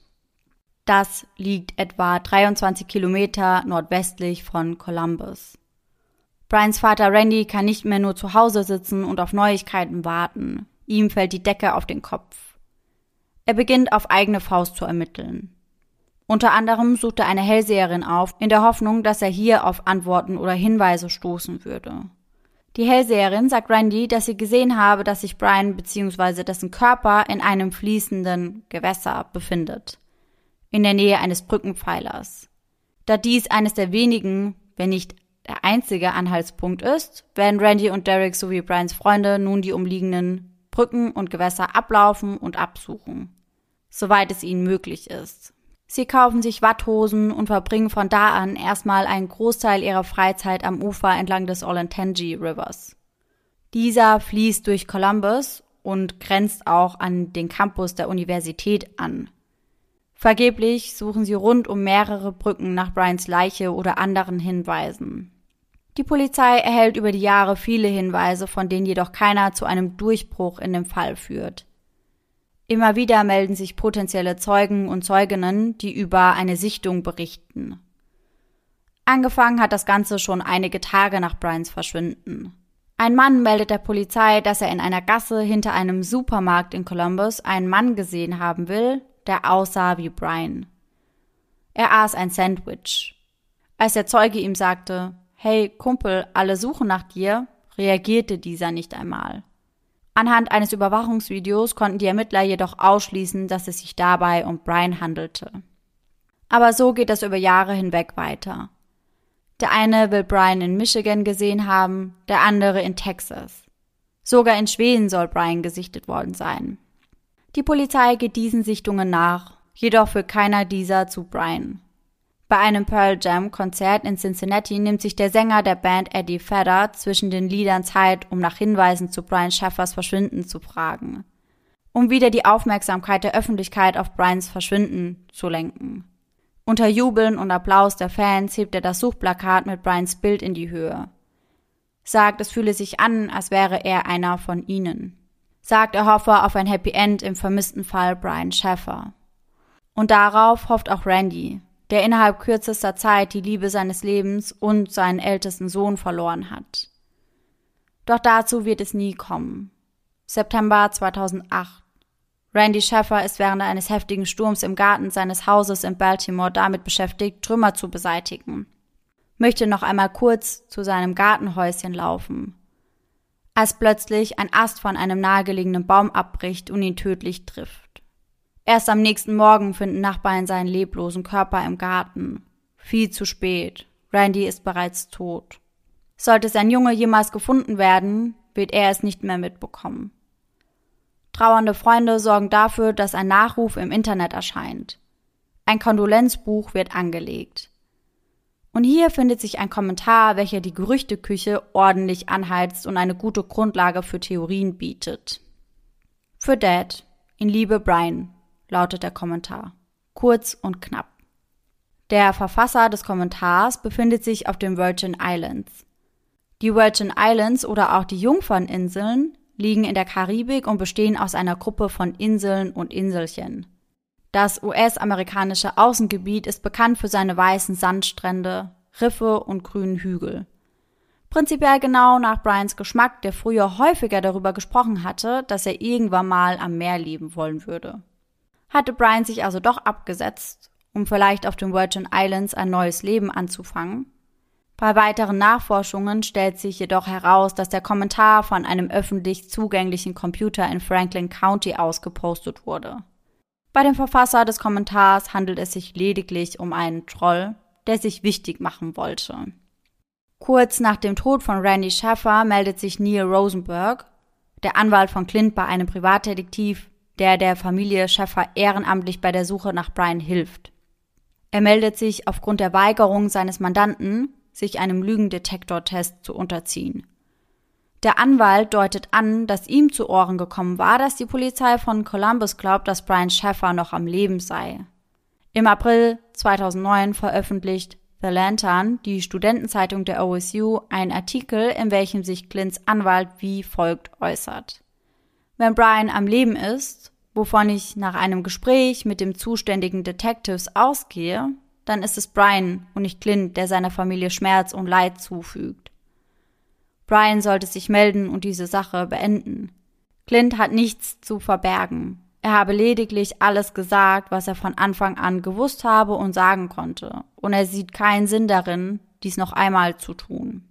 S1: Das liegt etwa 23 Kilometer nordwestlich von Columbus. Brians Vater Randy kann nicht mehr nur zu Hause sitzen und auf Neuigkeiten warten. Ihm fällt die Decke auf den Kopf. Er beginnt auf eigene Faust zu ermitteln. Unter anderem sucht er eine Hellseherin auf, in der Hoffnung, dass er hier auf Antworten oder Hinweise stoßen würde. Die Hellseherin sagt Randy, dass sie gesehen habe, dass sich Brian bzw. dessen Körper in einem fließenden Gewässer befindet, in der Nähe eines Brückenpfeilers. Da dies eines der wenigen, wenn nicht der einzige Anhaltspunkt ist, werden Randy und Derek sowie Brians Freunde nun die umliegenden Brücken und Gewässer ablaufen und absuchen, soweit es ihnen möglich ist. Sie kaufen sich Watthosen und verbringen von da an erstmal einen Großteil ihrer Freizeit am Ufer entlang des Olentangy Rivers. Dieser fließt durch Columbus und grenzt auch an den Campus der Universität an. Vergeblich suchen sie rund um mehrere Brücken nach Brians Leiche oder anderen Hinweisen. Die Polizei erhält über die Jahre viele Hinweise, von denen jedoch keiner zu einem Durchbruch in dem Fall führt. Immer wieder melden sich potenzielle Zeugen und Zeuginnen, die über eine Sichtung berichten. Angefangen hat das Ganze schon einige Tage nach Brians Verschwinden. Ein Mann meldet der Polizei, dass er in einer Gasse hinter einem Supermarkt in Columbus einen Mann gesehen haben will, der aussah wie Brian. Er aß ein Sandwich. Als der Zeuge ihm sagte, Hey Kumpel, alle suchen nach dir, reagierte dieser nicht einmal. Anhand eines Überwachungsvideos konnten die Ermittler jedoch ausschließen, dass es sich dabei um Brian handelte. Aber so geht es über Jahre hinweg weiter. Der eine will Brian in Michigan gesehen haben, der andere in Texas. Sogar in Schweden soll Brian gesichtet worden sein. Die Polizei geht diesen Sichtungen nach, jedoch führt keiner dieser zu Brian. Bei einem Pearl Jam Konzert in Cincinnati nimmt sich der Sänger der Band Eddie Vedder zwischen den Liedern Zeit, um nach Hinweisen zu Brian Sheffers Verschwinden zu fragen. Um wieder die Aufmerksamkeit der Öffentlichkeit auf Brians Verschwinden zu lenken. Unter Jubeln und Applaus der Fans hebt er das Suchplakat mit Brians Bild in die Höhe. Sagt, es fühle sich an, als wäre er einer von ihnen. Sagt, er hoffe auf ein Happy End im vermissten Fall Brian Sheffer. Und darauf hofft auch Randy, der innerhalb kürzester Zeit die Liebe seines Lebens und seinen ältesten Sohn verloren hat. Doch dazu wird es nie kommen. September 2008. Randy Sheffer ist während eines heftigen Sturms im Garten seines Hauses in Baltimore damit beschäftigt, Trümmer zu beseitigen. Möchte noch einmal kurz zu seinem Gartenhäuschen laufen. Als plötzlich ein Ast von einem nahegelegenen Baum abbricht und ihn tödlich trifft. Erst am nächsten Morgen finden Nachbarn seinen leblosen Körper im Garten. Viel zu spät. Randy ist bereits tot. Sollte sein Junge jemals gefunden werden, wird er es nicht mehr mitbekommen. Trauernde Freunde sorgen dafür, dass ein Nachruf im Internet erscheint. Ein Kondolenzbuch wird angelegt. Und hier findet sich ein Kommentar, welcher die Gerüchteküche ordentlich anheizt und eine gute Grundlage für Theorien bietet. Für Dad, in Liebe Brian, lautet der Kommentar. Kurz und knapp. Der Verfasser des Kommentars befindet sich auf den Virgin Islands. Die Virgin Islands oder auch die Jungferninseln liegen in der Karibik und bestehen aus einer Gruppe von Inseln und Inselchen. Das US-amerikanische Außengebiet ist bekannt für seine weißen Sandstrände, Riffe und grünen Hügel. Prinzipiell genau nach Brians Geschmack, der früher häufiger darüber gesprochen hatte, dass er irgendwann mal am Meer leben wollen würde hatte Brian sich also doch abgesetzt, um vielleicht auf den Virgin Islands ein neues Leben anzufangen. Bei weiteren Nachforschungen stellt sich jedoch heraus, dass der Kommentar von einem öffentlich zugänglichen Computer in Franklin County ausgepostet wurde. Bei dem Verfasser des Kommentars handelt es sich lediglich um einen Troll, der sich wichtig machen wollte. Kurz nach dem Tod von Randy Schaffer meldet sich Neil Rosenberg, der Anwalt von Clint, bei einem Privatdetektiv, der der Familie Schaffer ehrenamtlich bei der Suche nach Brian hilft. Er meldet sich aufgrund der Weigerung seines Mandanten, sich einem Lügendetektortest zu unterziehen. Der Anwalt deutet an, dass ihm zu Ohren gekommen war, dass die Polizei von Columbus glaubt, dass Brian Schaffer noch am Leben sei. Im April 2009 veröffentlicht The Lantern, die Studentenzeitung der OSU, einen Artikel, in welchem sich Clints Anwalt wie folgt äußert. Wenn Brian am Leben ist, wovon ich nach einem Gespräch mit dem zuständigen Detectives ausgehe, dann ist es Brian und nicht Clint, der seiner Familie Schmerz und Leid zufügt. Brian sollte sich melden und diese Sache beenden. Clint hat nichts zu verbergen. Er habe lediglich alles gesagt, was er von Anfang an gewusst habe und sagen konnte, und er sieht keinen Sinn darin, dies noch einmal zu tun.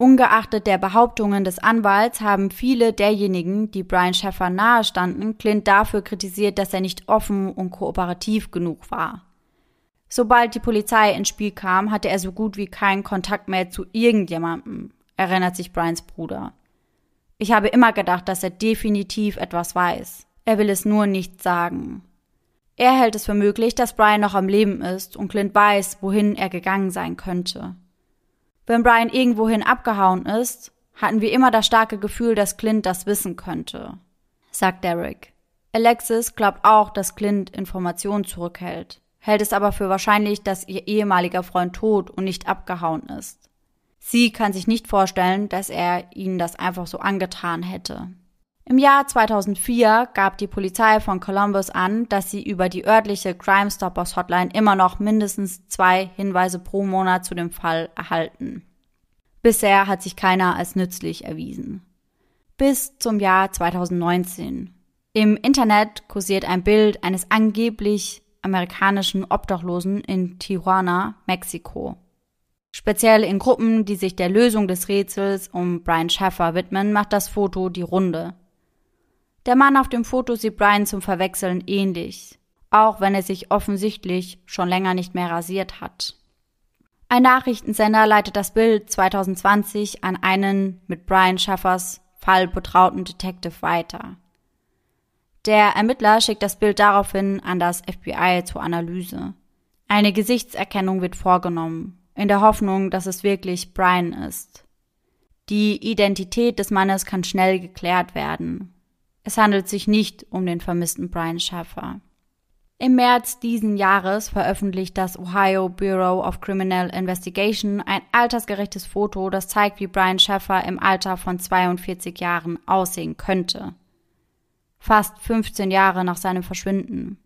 S1: Ungeachtet der Behauptungen des Anwalts haben viele derjenigen, die Brian Sheffer nahestanden, Clint dafür kritisiert, dass er nicht offen und kooperativ genug war. Sobald die Polizei ins Spiel kam, hatte er so gut wie keinen Kontakt mehr zu irgendjemandem, erinnert sich Brians Bruder. Ich habe immer gedacht, dass er definitiv etwas weiß. Er will es nur nicht sagen. Er hält es für möglich, dass Brian noch am Leben ist und Clint weiß, wohin er gegangen sein könnte. Wenn Brian irgendwohin abgehauen ist, hatten wir immer das starke Gefühl, dass Clint das wissen könnte, sagt Derek. Alexis glaubt auch, dass Clint Informationen zurückhält, hält es aber für wahrscheinlich, dass ihr ehemaliger Freund tot und nicht abgehauen ist. Sie kann sich nicht vorstellen, dass er ihnen das einfach so angetan hätte. Im Jahr 2004 gab die Polizei von Columbus an, dass sie über die örtliche Crime Stoppers Hotline immer noch mindestens zwei Hinweise pro Monat zu dem Fall erhalten. Bisher hat sich keiner als nützlich erwiesen. Bis zum Jahr 2019. Im Internet kursiert ein Bild eines angeblich amerikanischen Obdachlosen in Tijuana, Mexiko. Speziell in Gruppen, die sich der Lösung des Rätsels um Brian Schaffer widmen, macht das Foto die Runde. Der Mann auf dem Foto sieht Brian zum Verwechseln ähnlich, auch wenn er sich offensichtlich schon länger nicht mehr rasiert hat. Ein Nachrichtensender leitet das Bild 2020 an einen mit Brian Schaffers Fall betrauten Detective weiter. Der Ermittler schickt das Bild daraufhin an das FBI zur Analyse. Eine Gesichtserkennung wird vorgenommen in der Hoffnung, dass es wirklich Brian ist. Die Identität des Mannes kann schnell geklärt werden. Es handelt sich nicht um den vermissten Brian Schaffer. Im März diesen Jahres veröffentlicht das Ohio Bureau of Criminal Investigation ein altersgerechtes Foto, das zeigt, wie Brian Schaffer im Alter von 42 Jahren aussehen könnte. Fast 15 Jahre nach seinem Verschwinden.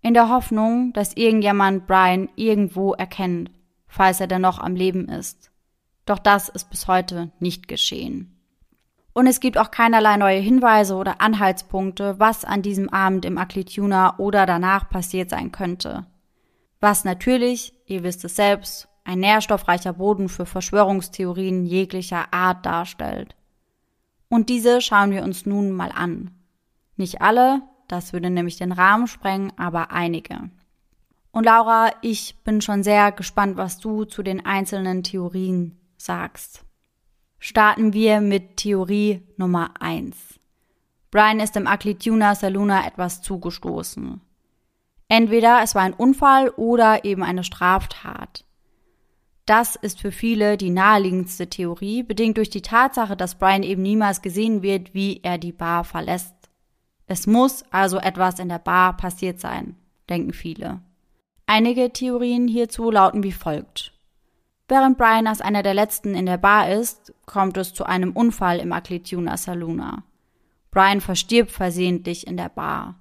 S1: In der Hoffnung, dass irgendjemand Brian irgendwo erkennt falls er denn noch am Leben ist. Doch das ist bis heute nicht geschehen. Und es gibt auch keinerlei neue Hinweise oder Anhaltspunkte, was an diesem Abend im Aklituna oder danach passiert sein könnte. Was natürlich, ihr wisst es selbst, ein nährstoffreicher Boden für Verschwörungstheorien jeglicher Art darstellt. Und diese schauen wir uns nun mal an. Nicht alle, das würde nämlich den Rahmen sprengen, aber einige. Und Laura, ich bin schon sehr gespannt, was du zu den einzelnen Theorien sagst. Starten wir mit Theorie Nummer eins. Brian ist im Aklituna Saluna etwas zugestoßen. Entweder es war ein Unfall oder eben eine Straftat. Das ist für viele die naheliegendste Theorie, bedingt durch die Tatsache, dass Brian eben niemals gesehen wird, wie er die Bar verlässt. Es muss also etwas in der Bar passiert sein, denken viele. Einige Theorien hierzu lauten wie folgt. Während Brian als einer der letzten in der Bar ist, kommt es zu einem Unfall im Aklituna Saluna. Brian verstirbt versehentlich in der Bar.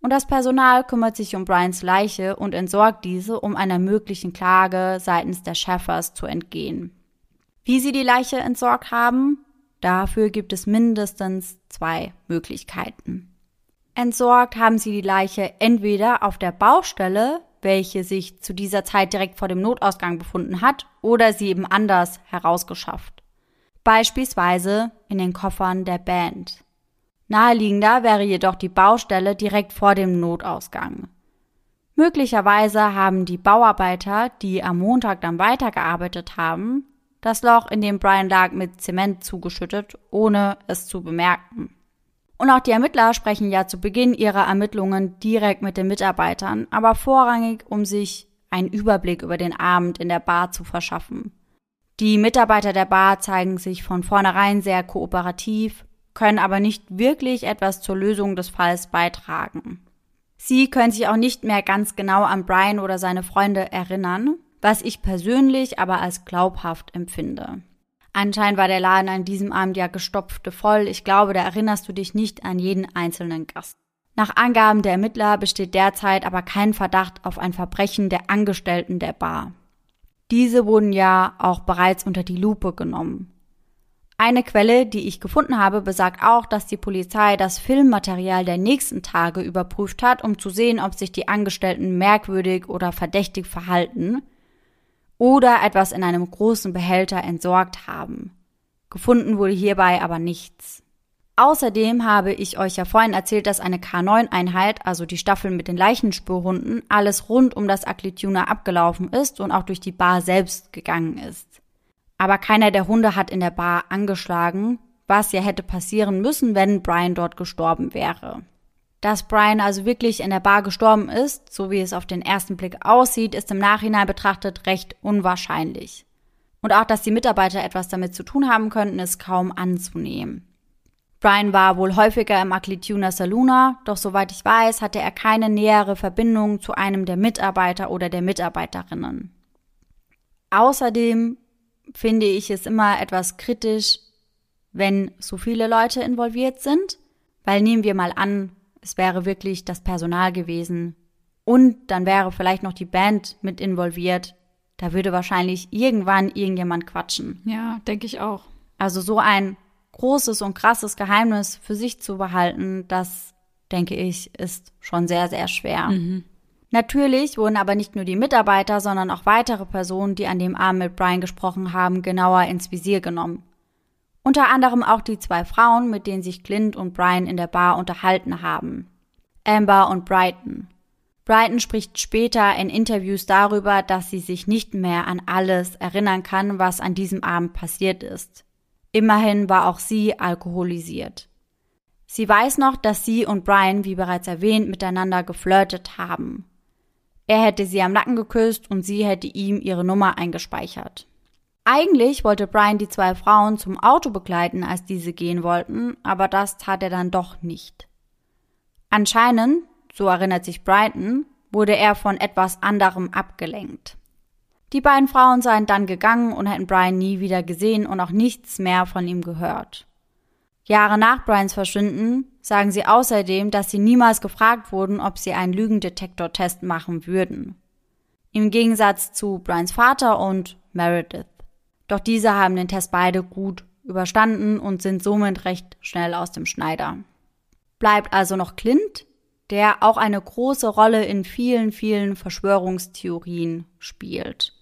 S1: Und das Personal kümmert sich um Brians Leiche und entsorgt diese, um einer möglichen Klage seitens der Schäfers zu entgehen. Wie sie die Leiche entsorgt haben, dafür gibt es mindestens zwei Möglichkeiten. Entsorgt haben sie die Leiche entweder auf der Baustelle, welche sich zu dieser Zeit direkt vor dem Notausgang befunden hat, oder sie eben anders herausgeschafft. Beispielsweise in den Koffern der Band. Naheliegender wäre jedoch die Baustelle direkt vor dem Notausgang. Möglicherweise haben die Bauarbeiter, die am Montag dann weitergearbeitet haben, das Loch, in dem Brian lag, mit Zement zugeschüttet, ohne es zu bemerken. Und auch die Ermittler sprechen ja zu Beginn ihrer Ermittlungen direkt mit den Mitarbeitern, aber vorrangig, um sich einen Überblick über den Abend in der Bar zu verschaffen. Die Mitarbeiter der Bar zeigen sich von vornherein sehr kooperativ, können aber nicht wirklich etwas zur Lösung des Falls beitragen. Sie können sich auch nicht mehr ganz genau an Brian oder seine Freunde erinnern, was ich persönlich aber als glaubhaft empfinde. Anscheinend war der Laden an diesem Abend ja gestopfte voll. Ich glaube, da erinnerst du dich nicht an jeden einzelnen Gast. Nach Angaben der Ermittler besteht derzeit aber kein Verdacht auf ein Verbrechen der Angestellten der Bar. Diese wurden ja auch bereits unter die Lupe genommen. Eine Quelle, die ich gefunden habe, besagt auch, dass die Polizei das Filmmaterial der nächsten Tage überprüft hat, um zu sehen, ob sich die Angestellten merkwürdig oder verdächtig verhalten oder etwas in einem großen Behälter entsorgt haben. Gefunden wurde hierbei aber nichts. Außerdem habe ich euch ja vorhin erzählt, dass eine K9-Einheit, also die Staffel mit den Leichenspurhunden, alles rund um das Aklituna abgelaufen ist und auch durch die Bar selbst gegangen ist. Aber keiner der Hunde hat in der Bar angeschlagen, was ja hätte passieren müssen, wenn Brian dort gestorben wäre. Dass Brian also wirklich in der Bar gestorben ist, so wie es auf den ersten Blick aussieht, ist im Nachhinein betrachtet recht unwahrscheinlich. Und auch, dass die Mitarbeiter etwas damit zu tun haben könnten, ist kaum anzunehmen. Brian war wohl häufiger im Aklituna Saluna, doch soweit ich weiß, hatte er keine nähere Verbindung zu einem der Mitarbeiter oder der Mitarbeiterinnen. Außerdem finde ich es immer etwas kritisch, wenn so viele Leute involviert sind, weil nehmen wir mal an, es wäre wirklich das Personal gewesen und dann wäre vielleicht noch die Band mit involviert, da würde wahrscheinlich irgendwann irgendjemand quatschen.
S2: Ja, denke ich auch.
S1: Also so ein großes und krasses Geheimnis für sich zu behalten, das denke ich, ist schon sehr, sehr schwer. Mhm. Natürlich wurden aber nicht nur die Mitarbeiter, sondern auch weitere Personen, die an dem Abend mit Brian gesprochen haben, genauer ins Visier genommen. Unter anderem auch die zwei Frauen, mit denen sich Clint und Brian in der Bar unterhalten haben. Amber und Brighton. Brighton spricht später in Interviews darüber, dass sie sich nicht mehr an alles erinnern kann, was an diesem Abend passiert ist. Immerhin war auch sie alkoholisiert. Sie weiß noch, dass sie und Brian, wie bereits erwähnt, miteinander geflirtet haben. Er hätte sie am Nacken geküsst und sie hätte ihm ihre Nummer eingespeichert. Eigentlich wollte Brian die zwei Frauen zum Auto begleiten, als diese gehen wollten, aber das tat er dann doch nicht. Anscheinend, so erinnert sich Brighton, wurde er von etwas anderem abgelenkt. Die beiden Frauen seien dann gegangen und hätten Brian nie wieder gesehen und auch nichts mehr von ihm gehört. Jahre nach Brians Verschwinden sagen sie außerdem, dass sie niemals gefragt wurden, ob sie einen Lügendetektortest machen würden. Im Gegensatz zu Brians Vater und Meredith. Doch diese haben den Test beide gut überstanden und sind somit recht schnell aus dem Schneider. Bleibt also noch Clint, der auch eine große Rolle in vielen, vielen Verschwörungstheorien spielt.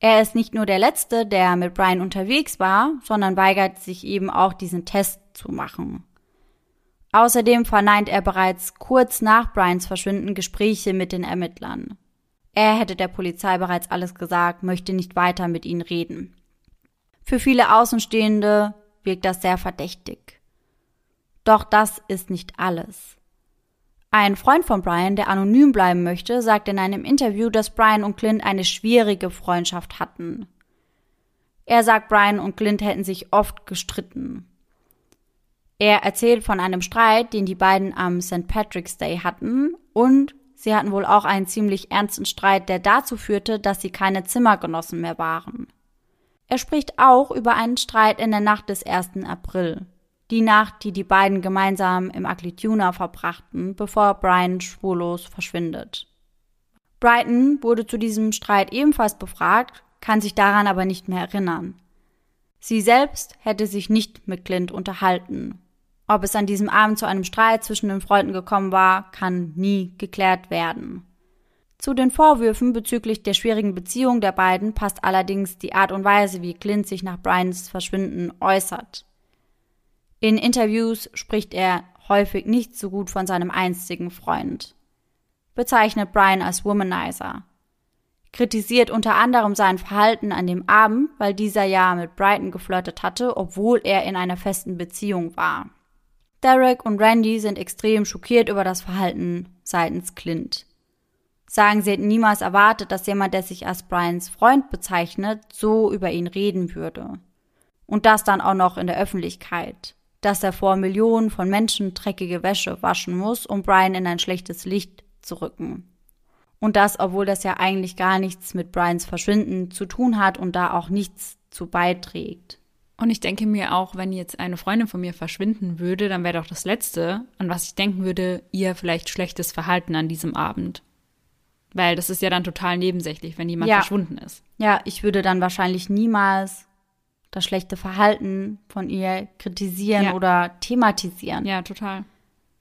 S1: Er ist nicht nur der Letzte, der mit Brian unterwegs war, sondern weigert sich eben auch, diesen Test zu machen. Außerdem verneint er bereits kurz nach Brians Verschwinden Gespräche mit den Ermittlern. Er hätte der Polizei bereits alles gesagt, möchte nicht weiter mit ihnen reden. Für viele Außenstehende wirkt das sehr verdächtig. Doch das ist nicht alles. Ein Freund von Brian, der anonym bleiben möchte, sagt in einem Interview, dass Brian und Clint eine schwierige Freundschaft hatten. Er sagt, Brian und Clint hätten sich oft gestritten. Er erzählt von einem Streit, den die beiden am St. Patrick's Day hatten und Sie hatten wohl auch einen ziemlich ernsten Streit, der dazu führte, dass sie keine Zimmergenossen mehr waren. Er spricht auch über einen Streit in der Nacht des 1. April. Die Nacht, die die beiden gemeinsam im Aklituna verbrachten, bevor Brian spurlos verschwindet. Brighton wurde zu diesem Streit ebenfalls befragt, kann sich daran aber nicht mehr erinnern. Sie selbst hätte sich nicht mit Clint unterhalten ob es an diesem Abend zu einem Streit zwischen den Freunden gekommen war, kann nie geklärt werden. Zu den Vorwürfen bezüglich der schwierigen Beziehung der beiden passt allerdings die Art und Weise, wie Clint sich nach Brians Verschwinden äußert. In Interviews spricht er häufig nicht so gut von seinem einstigen Freund. Bezeichnet Brian als Womanizer. kritisiert unter anderem sein Verhalten an dem Abend, weil dieser ja mit Brighton geflirtet hatte, obwohl er in einer festen Beziehung war. Derek und Randy sind extrem schockiert über das Verhalten seitens Clint. Sagen, sie hätten niemals erwartet, dass jemand, der sich als Brians Freund bezeichnet, so über ihn reden würde. Und das dann auch noch in der Öffentlichkeit. Dass er vor Millionen von Menschen dreckige Wäsche waschen muss, um Brian in ein schlechtes Licht zu rücken. Und das, obwohl das ja eigentlich gar nichts mit Brians Verschwinden zu tun hat und da auch nichts zu beiträgt.
S2: Und ich denke mir auch, wenn jetzt eine Freundin von mir verschwinden würde, dann wäre doch das Letzte, an was ich denken würde, ihr vielleicht schlechtes Verhalten an diesem Abend. Weil das ist ja dann total nebensächlich, wenn jemand ja. verschwunden ist.
S1: Ja, ich würde dann wahrscheinlich niemals das schlechte Verhalten von ihr kritisieren ja. oder thematisieren.
S2: Ja, total.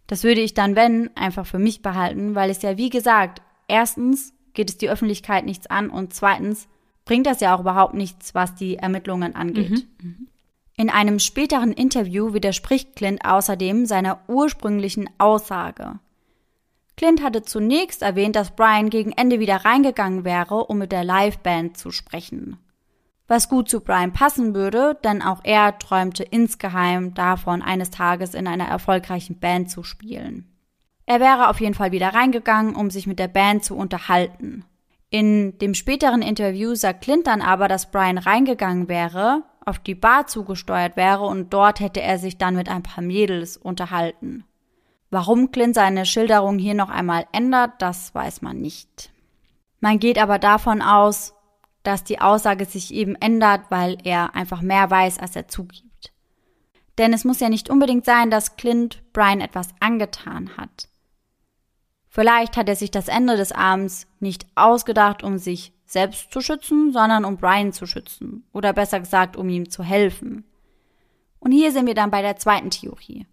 S1: Das würde ich dann, wenn, einfach für mich behalten, weil es ja, wie gesagt, erstens geht es die Öffentlichkeit nichts an und zweitens bringt das ja auch überhaupt nichts, was die Ermittlungen angeht. Mhm. In einem späteren Interview widerspricht Clint außerdem seiner ursprünglichen Aussage. Clint hatte zunächst erwähnt, dass Brian gegen Ende wieder reingegangen wäre, um mit der Liveband zu sprechen. Was gut zu Brian passen würde, denn auch er träumte insgeheim davon, eines Tages in einer erfolgreichen Band zu spielen. Er wäre auf jeden Fall wieder reingegangen, um sich mit der Band zu unterhalten. In dem späteren Interview sagt Clint dann aber, dass Brian reingegangen wäre, auf die Bar zugesteuert wäre und dort hätte er sich dann mit ein paar Mädels unterhalten. Warum Clint seine Schilderung hier noch einmal ändert, das weiß man nicht. Man geht aber davon aus, dass die Aussage sich eben ändert, weil er einfach mehr weiß, als er zugibt. Denn es muss ja nicht unbedingt sein, dass Clint Brian etwas angetan hat. Vielleicht hat er sich das Ende des Abends nicht ausgedacht, um sich selbst zu schützen, sondern um Brian zu schützen. Oder besser gesagt, um ihm zu helfen. Und hier sind wir dann bei der zweiten Theorie.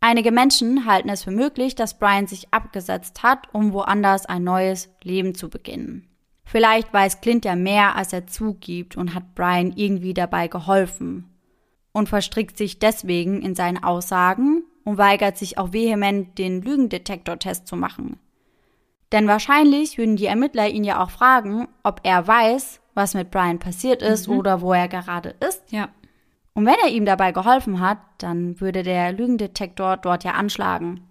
S1: Einige Menschen halten es für möglich, dass Brian sich abgesetzt hat, um woanders ein neues Leben zu beginnen. Vielleicht weiß Clint ja mehr, als er zugibt und hat Brian irgendwie dabei geholfen und verstrickt sich deswegen in seinen Aussagen und weigert sich auch vehement, den Lügendetektortest zu machen. Denn wahrscheinlich würden die Ermittler ihn ja auch fragen, ob er weiß, was mit Brian passiert ist mhm. oder wo er gerade ist.
S2: Ja.
S1: Und wenn er ihm dabei geholfen hat, dann würde der Lügendetektor dort ja anschlagen.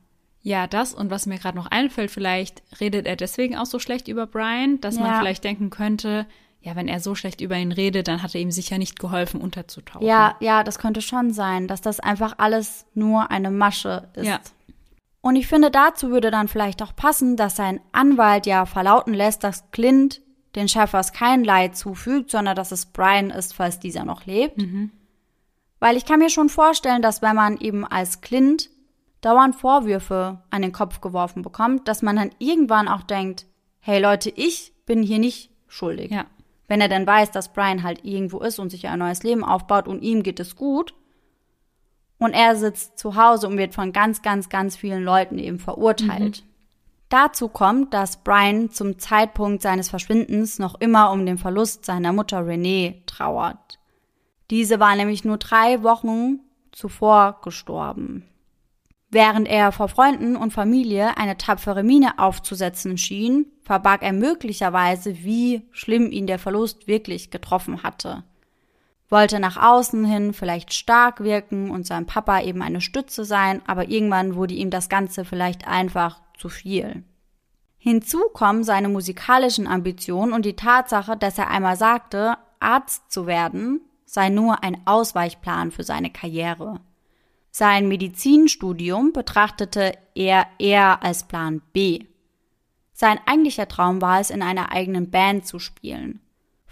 S2: Ja, das und was mir gerade noch einfällt, vielleicht redet er deswegen auch so schlecht über Brian, dass ja. man vielleicht denken könnte, ja, wenn er so schlecht über ihn redet, dann hat er ihm sicher nicht geholfen, unterzutauchen.
S1: Ja, ja, das könnte schon sein, dass das einfach alles nur eine Masche ist. Ja. Und ich finde, dazu würde dann vielleicht auch passen, dass sein Anwalt ja verlauten lässt, dass Clint den Schäfers kein Leid zufügt, sondern dass es Brian ist, falls dieser noch lebt. Mhm. Weil ich kann mir schon vorstellen, dass wenn man eben als Clint dauernd Vorwürfe an den Kopf geworfen bekommt, dass man dann irgendwann auch denkt, hey Leute, ich bin hier nicht schuldig.
S2: Ja.
S1: Wenn er denn weiß, dass Brian halt irgendwo ist und sich ein neues Leben aufbaut und ihm geht es gut. Und er sitzt zu Hause und wird von ganz, ganz, ganz vielen Leuten eben verurteilt. Mhm. Dazu kommt, dass Brian zum Zeitpunkt seines Verschwindens noch immer um den Verlust seiner Mutter Renee trauert. Diese war nämlich nur drei Wochen zuvor gestorben. Während er vor Freunden und Familie eine tapfere Miene aufzusetzen schien, verbarg er möglicherweise, wie schlimm ihn der Verlust wirklich getroffen hatte. Wollte nach außen hin vielleicht stark wirken und seinem Papa eben eine Stütze sein, aber irgendwann wurde ihm das Ganze vielleicht einfach zu viel. Hinzu kommen seine musikalischen Ambitionen und die Tatsache, dass er einmal sagte, Arzt zu werden sei nur ein Ausweichplan für seine Karriere. Sein Medizinstudium betrachtete er eher als Plan B. Sein eigentlicher Traum war es, in einer eigenen Band zu spielen.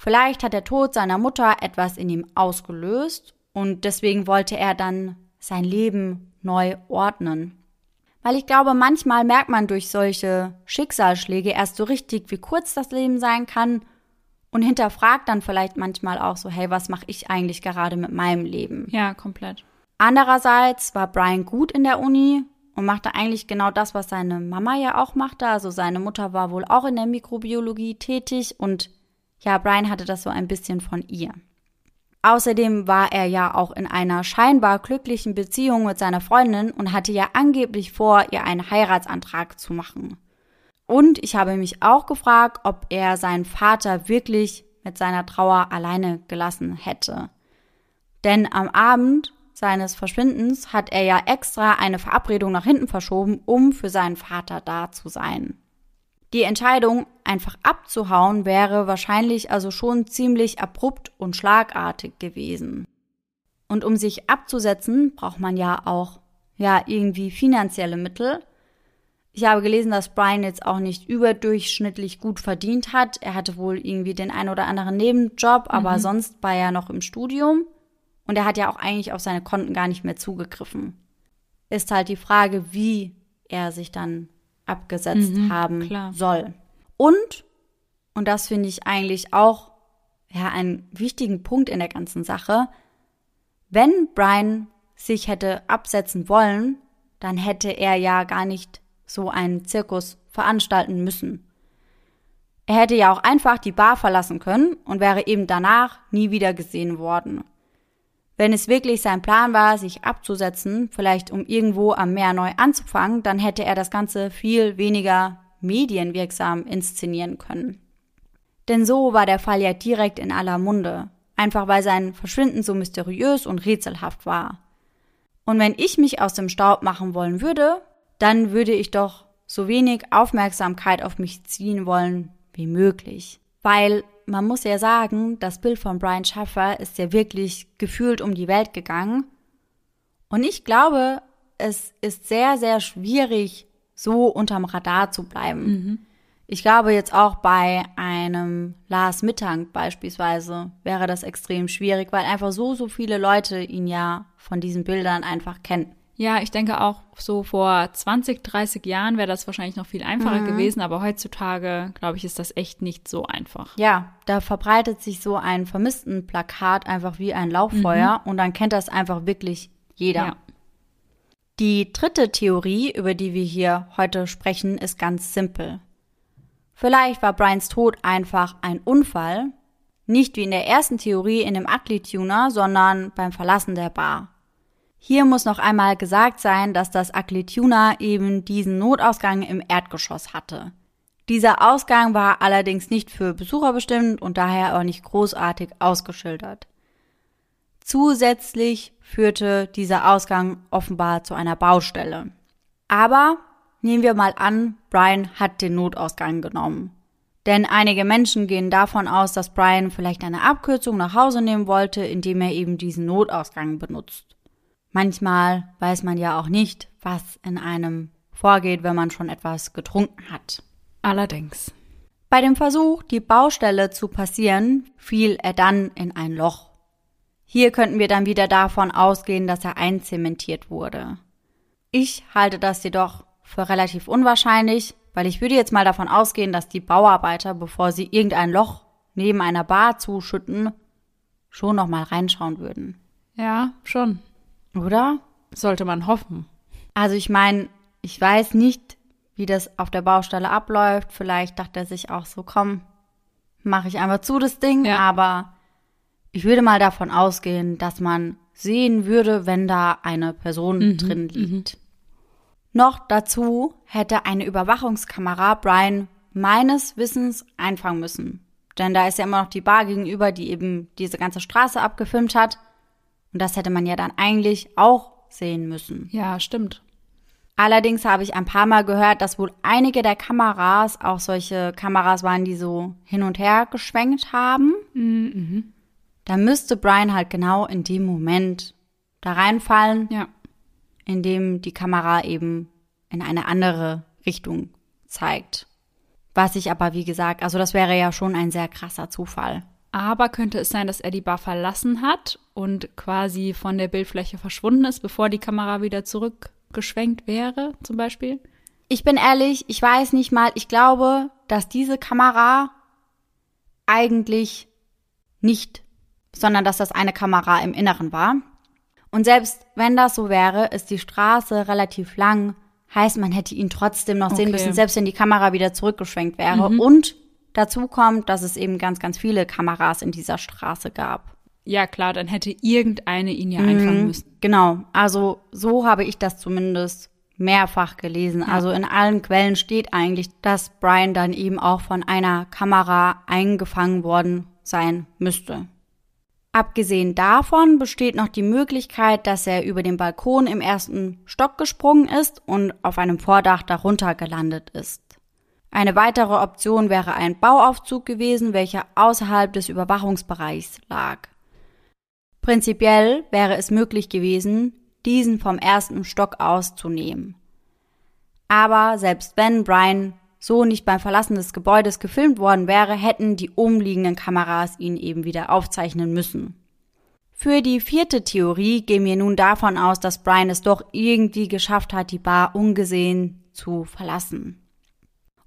S1: Vielleicht hat der Tod seiner Mutter etwas in ihm ausgelöst und deswegen wollte er dann sein Leben neu ordnen. Weil ich glaube, manchmal merkt man durch solche Schicksalsschläge erst so richtig, wie kurz das Leben sein kann und hinterfragt dann vielleicht manchmal auch so, hey, was mache ich eigentlich gerade mit meinem Leben?
S2: Ja, komplett.
S1: Andererseits war Brian gut in der Uni und machte eigentlich genau das, was seine Mama ja auch machte. Also seine Mutter war wohl auch in der Mikrobiologie tätig und ja, Brian hatte das so ein bisschen von ihr. Außerdem war er ja auch in einer scheinbar glücklichen Beziehung mit seiner Freundin und hatte ja angeblich vor, ihr einen Heiratsantrag zu machen. Und ich habe mich auch gefragt, ob er seinen Vater wirklich mit seiner Trauer alleine gelassen hätte. Denn am Abend seines Verschwindens hat er ja extra eine Verabredung nach hinten verschoben, um für seinen Vater da zu sein. Die Entscheidung, einfach abzuhauen, wäre wahrscheinlich also schon ziemlich abrupt und schlagartig gewesen. Und um sich abzusetzen, braucht man ja auch, ja, irgendwie finanzielle Mittel. Ich habe gelesen, dass Brian jetzt auch nicht überdurchschnittlich gut verdient hat. Er hatte wohl irgendwie den ein oder anderen Nebenjob, aber mhm. sonst war er noch im Studium. Und er hat ja auch eigentlich auf seine Konten gar nicht mehr zugegriffen. Ist halt die Frage, wie er sich dann abgesetzt mhm, haben klar. soll. Und, und das finde ich eigentlich auch ja, einen wichtigen Punkt in der ganzen Sache, wenn Brian sich hätte absetzen wollen, dann hätte er ja gar nicht so einen Zirkus veranstalten müssen. Er hätte ja auch einfach die Bar verlassen können und wäre eben danach nie wieder gesehen worden. Wenn es wirklich sein Plan war, sich abzusetzen, vielleicht um irgendwo am Meer neu anzufangen, dann hätte er das Ganze viel weniger medienwirksam inszenieren können. Denn so war der Fall ja direkt in aller Munde, einfach weil sein Verschwinden so mysteriös und rätselhaft war. Und wenn ich mich aus dem Staub machen wollen würde, dann würde ich doch so wenig Aufmerksamkeit auf mich ziehen wollen wie möglich. Weil man muss ja sagen, das Bild von Brian Schaffer ist ja wirklich gefühlt um die Welt gegangen. Und ich glaube, es ist sehr, sehr schwierig, so unterm Radar zu bleiben. Mhm. Ich glaube jetzt auch bei einem Lars Mittank beispielsweise wäre das extrem schwierig, weil einfach so, so viele Leute ihn ja von diesen Bildern einfach kennen.
S2: Ja, ich denke auch so vor 20, 30 Jahren wäre das wahrscheinlich noch viel einfacher mhm. gewesen, aber heutzutage, glaube ich, ist das echt nicht so einfach.
S1: Ja, da verbreitet sich so ein vermissten Plakat einfach wie ein Lauffeuer mhm. und dann kennt das einfach wirklich jeder. Ja. Die dritte Theorie, über die wir hier heute sprechen, ist ganz simpel. Vielleicht war Brians Tod einfach ein Unfall, nicht wie in der ersten Theorie in dem Ugly Tuner, sondern beim Verlassen der Bar. Hier muss noch einmal gesagt sein, dass das Akletuna eben diesen Notausgang im Erdgeschoss hatte. Dieser Ausgang war allerdings nicht für Besucher bestimmt und daher auch nicht großartig ausgeschildert. Zusätzlich führte dieser Ausgang offenbar zu einer Baustelle. Aber nehmen wir mal an, Brian hat den Notausgang genommen. Denn einige Menschen gehen davon aus, dass Brian vielleicht eine Abkürzung nach Hause nehmen wollte, indem er eben diesen Notausgang benutzt. Manchmal weiß man ja auch nicht, was in einem vorgeht, wenn man schon etwas getrunken hat.
S2: Allerdings.
S1: Bei dem Versuch, die Baustelle zu passieren, fiel er dann in ein Loch. Hier könnten wir dann wieder davon ausgehen, dass er einzementiert wurde. Ich halte das jedoch für relativ unwahrscheinlich, weil ich würde jetzt mal davon ausgehen, dass die Bauarbeiter, bevor sie irgendein Loch neben einer Bar zuschütten, schon noch mal reinschauen würden.
S2: Ja, schon.
S1: Oder?
S2: Sollte man hoffen.
S1: Also ich meine, ich weiß nicht, wie das auf der Baustelle abläuft. Vielleicht dachte er sich auch so, komm, mache ich einfach zu das Ding. Ja. Aber ich würde mal davon ausgehen, dass man sehen würde, wenn da eine Person mhm, drin mhm. liegt. Mhm. Noch dazu hätte eine Überwachungskamera Brian meines Wissens einfangen müssen. Denn da ist ja immer noch die Bar gegenüber, die eben diese ganze Straße abgefilmt hat. Und das hätte man ja dann eigentlich auch sehen müssen.
S2: Ja, stimmt.
S1: Allerdings habe ich ein paar Mal gehört, dass wohl einige der Kameras auch solche Kameras waren, die so hin und her geschwenkt haben. Mhm. Da müsste Brian halt genau in dem Moment da reinfallen,
S2: ja.
S1: in dem die Kamera eben in eine andere Richtung zeigt. Was ich aber, wie gesagt, also das wäre ja schon ein sehr krasser Zufall.
S2: Aber könnte es sein, dass er die Bar verlassen hat und quasi von der Bildfläche verschwunden ist, bevor die Kamera wieder zurückgeschwenkt wäre, zum Beispiel?
S1: Ich bin ehrlich, ich weiß nicht mal, ich glaube, dass diese Kamera eigentlich nicht, sondern dass das eine Kamera im Inneren war. Und selbst wenn das so wäre, ist die Straße relativ lang, heißt man hätte ihn trotzdem noch okay. sehen müssen, selbst wenn die Kamera wieder zurückgeschwenkt wäre. Mhm. Und Dazu kommt, dass es eben ganz, ganz viele Kameras in dieser Straße gab.
S2: Ja, klar, dann hätte irgendeine ihn ja einfangen mhm, müssen.
S1: Genau, also so habe ich das zumindest mehrfach gelesen. Also in allen Quellen steht eigentlich, dass Brian dann eben auch von einer Kamera eingefangen worden sein müsste. Abgesehen davon besteht noch die Möglichkeit, dass er über den Balkon im ersten Stock gesprungen ist und auf einem Vordach darunter gelandet ist. Eine weitere Option wäre ein Bauaufzug gewesen, welcher außerhalb des Überwachungsbereichs lag. Prinzipiell wäre es möglich gewesen, diesen vom ersten Stock aus zu nehmen. Aber selbst wenn Brian so nicht beim Verlassen des Gebäudes gefilmt worden wäre, hätten die umliegenden Kameras ihn eben wieder aufzeichnen müssen. Für die vierte Theorie gehen wir nun davon aus, dass Brian es doch irgendwie geschafft hat, die Bar ungesehen zu verlassen.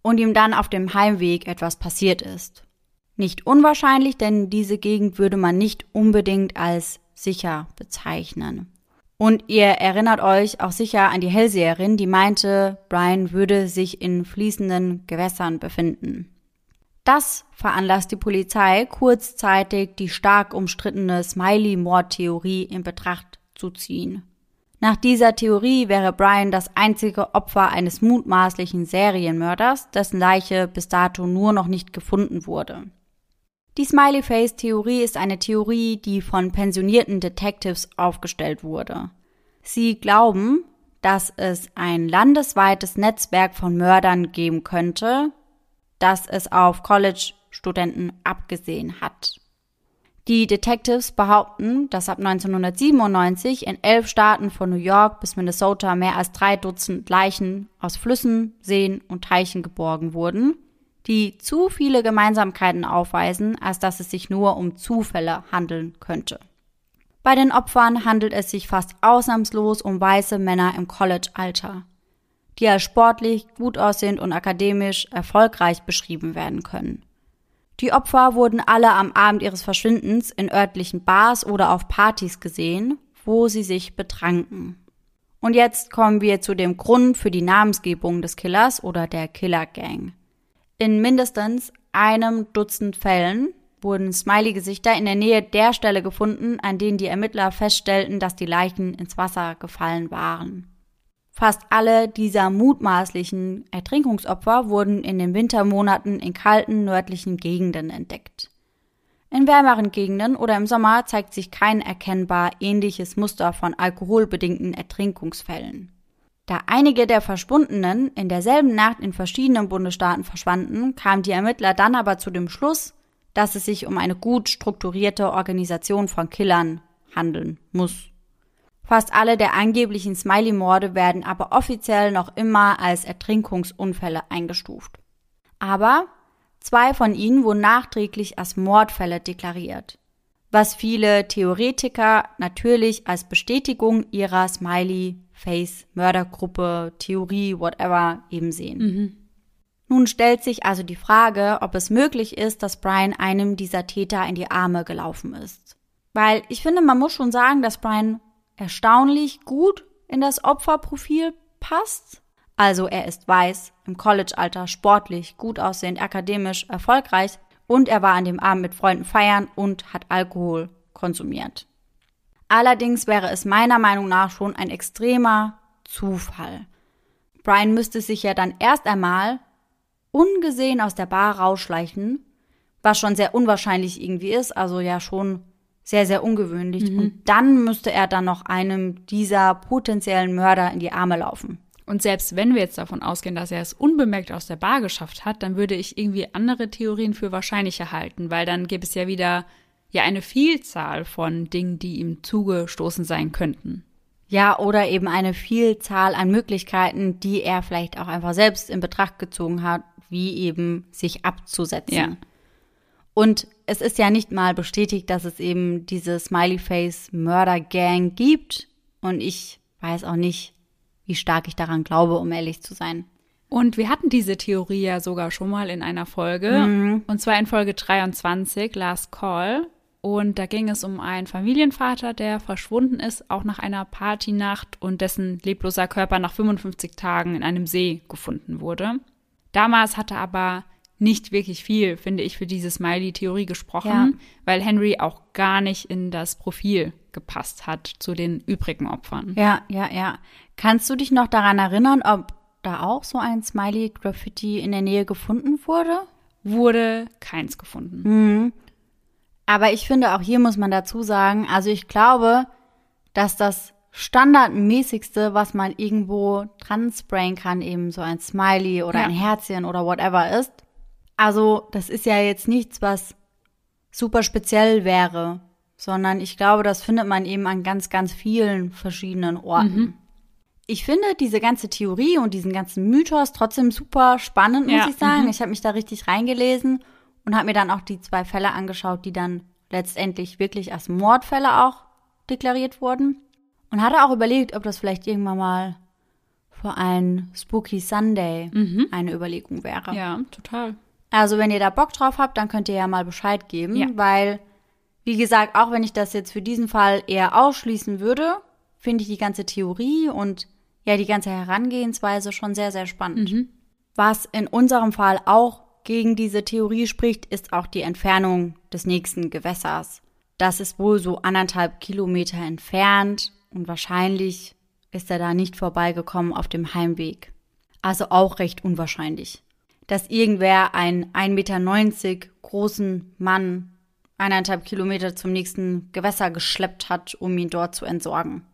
S1: Und ihm dann auf dem Heimweg etwas passiert ist. Nicht unwahrscheinlich, denn diese Gegend würde man nicht unbedingt als sicher bezeichnen. Und ihr erinnert euch auch sicher an die Hellseherin, die meinte, Brian würde sich in fließenden Gewässern befinden. Das veranlasst die Polizei kurzzeitig die stark umstrittene Smiley-Mord-Theorie in Betracht zu ziehen. Nach dieser Theorie wäre Brian das einzige Opfer eines mutmaßlichen Serienmörders, dessen Leiche bis dato nur noch nicht gefunden wurde. Die Smiley Face Theorie ist eine Theorie, die von pensionierten Detectives aufgestellt wurde. Sie glauben, dass es ein landesweites Netzwerk von Mördern geben könnte, das es auf College-Studenten abgesehen hat. Die Detectives behaupten, dass ab 1997 in elf Staaten von New York bis Minnesota mehr als drei Dutzend Leichen aus Flüssen, Seen und Teichen geborgen wurden die zu viele Gemeinsamkeiten aufweisen, als dass es sich nur um Zufälle handeln könnte. Bei den Opfern handelt es sich fast ausnahmslos um weiße Männer im College-Alter, die als sportlich, gut aussehend und akademisch erfolgreich beschrieben werden können. Die Opfer wurden alle am Abend ihres Verschwindens in örtlichen Bars oder auf Partys gesehen, wo sie sich betranken. Und jetzt kommen wir zu dem Grund für die Namensgebung des Killers oder der Killer Gang. In mindestens einem Dutzend Fällen wurden Smiley-Gesichter in der Nähe der Stelle gefunden, an denen die Ermittler feststellten, dass die Leichen ins Wasser gefallen waren. Fast alle dieser mutmaßlichen Ertrinkungsopfer wurden in den Wintermonaten in kalten nördlichen Gegenden entdeckt. In wärmeren Gegenden oder im Sommer zeigt sich kein erkennbar ähnliches Muster von alkoholbedingten Ertrinkungsfällen. Da einige der Verschwundenen in derselben Nacht in verschiedenen Bundesstaaten verschwanden, kamen die Ermittler dann aber zu dem Schluss, dass es sich um eine gut strukturierte Organisation von Killern handeln muss. Fast alle der angeblichen Smiley-Morde werden aber offiziell noch immer als Ertrinkungsunfälle eingestuft. Aber zwei von ihnen wurden nachträglich als Mordfälle deklariert, was viele Theoretiker natürlich als Bestätigung ihrer Smiley Face, Mördergruppe, Theorie, whatever eben sehen. Mhm. Nun stellt sich also die Frage, ob es möglich ist, dass Brian einem dieser Täter in die Arme gelaufen ist. Weil ich finde, man muss schon sagen, dass Brian erstaunlich gut in das Opferprofil passt. Also er ist weiß, im College-Alter, sportlich, gut aussehend, akademisch, erfolgreich und er war an dem Abend mit Freunden feiern und hat Alkohol konsumiert. Allerdings wäre es meiner Meinung nach schon ein extremer Zufall. Brian müsste sich ja dann erst einmal ungesehen aus der Bar rausschleichen, was schon sehr unwahrscheinlich irgendwie ist, also ja schon sehr, sehr ungewöhnlich. Mhm. Und dann müsste er dann noch einem dieser potenziellen Mörder in die Arme laufen.
S2: Und selbst wenn wir jetzt davon ausgehen, dass er es unbemerkt aus der Bar geschafft hat, dann würde ich irgendwie andere Theorien für wahrscheinlicher halten, weil dann gäbe es ja wieder ja eine Vielzahl von Dingen, die ihm zugestoßen sein könnten.
S1: Ja, oder eben eine Vielzahl an Möglichkeiten, die er vielleicht auch einfach selbst in Betracht gezogen hat, wie eben sich abzusetzen. Ja. Und es ist ja nicht mal bestätigt, dass es eben diese Smiley Face Murder Gang gibt. Und ich weiß auch nicht, wie stark ich daran glaube, um ehrlich zu sein.
S2: Und wir hatten diese Theorie ja sogar schon mal in einer Folge. Mhm. Und zwar in Folge 23, Last Call. Und da ging es um einen Familienvater, der verschwunden ist, auch nach einer Partynacht und dessen lebloser Körper nach 55 Tagen in einem See gefunden wurde. Damals hatte aber nicht wirklich viel, finde ich, für diese Smiley-Theorie gesprochen,
S1: Ja.
S2: weil Henry auch gar nicht in das Profil gepasst hat zu den übrigen Opfern.
S1: Ja, ja, ja. Kannst du dich noch daran erinnern, ob da auch so ein Smiley-Graffiti in der Nähe gefunden wurde?
S2: Wurde keins gefunden.
S1: Mhm. Aber ich finde, auch hier muss man dazu sagen, also ich glaube, dass das standardmäßigste, was man irgendwo dran sprayen kann, eben so ein Smiley oder
S2: Ja.
S1: ein Herzchen oder whatever ist. Also das ist ja jetzt nichts, was super speziell wäre, sondern ich glaube, das findet man eben an ganz, ganz vielen verschiedenen Orten. Ich finde diese ganze Theorie und diesen ganzen Mythos trotzdem super spannend, muss
S2: Ja,
S1: ich sagen.
S2: mhm.
S1: Ich habe mich da richtig reingelesen und habe mir dann auch die zwei Fälle angeschaut, die dann letztendlich wirklich als Mordfälle auch deklariert wurden. Und hatte auch überlegt, ob das vielleicht irgendwann mal für ein Spooky Sunday eine Überlegung wäre.
S2: Mhm. Ja, total.
S1: Also wenn ihr da Bock drauf habt, dann könnt ihr ja mal Bescheid geben,
S2: Ja.
S1: weil, wie gesagt, auch wenn ich das jetzt für diesen Fall eher ausschließen würde, finde ich die ganze Theorie und ja die ganze Herangehensweise schon sehr, sehr spannend. Was in unserem Fall auch gegen diese Theorie spricht, ist auch die Entfernung des nächsten Gewässers. Das ist wohl so anderthalb Kilometer entfernt und wahrscheinlich ist er da nicht vorbeigekommen auf dem Heimweg. Also auch recht unwahrscheinlich. Dass irgendwer einen 1,90 Meter großen Mann eineinhalb Kilometer zum nächsten Gewässer geschleppt hat, um ihn dort zu entsorgen.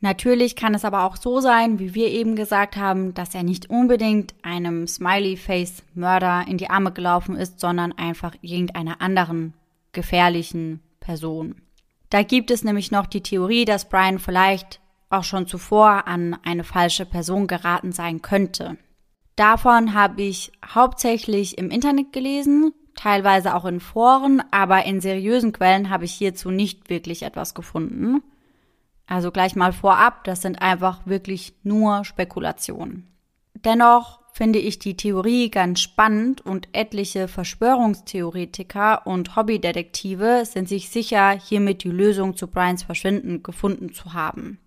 S1: Natürlich kann es aber auch so sein, wie wir eben gesagt haben, dass er nicht unbedingt einem Smiley-Face-Mörder in die Arme gelaufen ist, sondern einfach irgendeiner anderen gefährlichen Person. Da gibt es nämlich noch die Theorie, dass Brian vielleicht auch schon zuvor an eine falsche Person geraten sein könnte. Davon habe ich hauptsächlich im Internet gelesen, teilweise auch in Foren, aber in seriösen Quellen habe ich hierzu nicht wirklich etwas gefunden. Also gleich mal vorab, das sind einfach wirklich nur Spekulationen. Dennoch finde ich die Theorie ganz spannend und etliche Verschwörungstheoretiker und Hobbydetektive sind sich sicher, hiermit die Lösung zu Brians Verschwinden gefunden zu haben.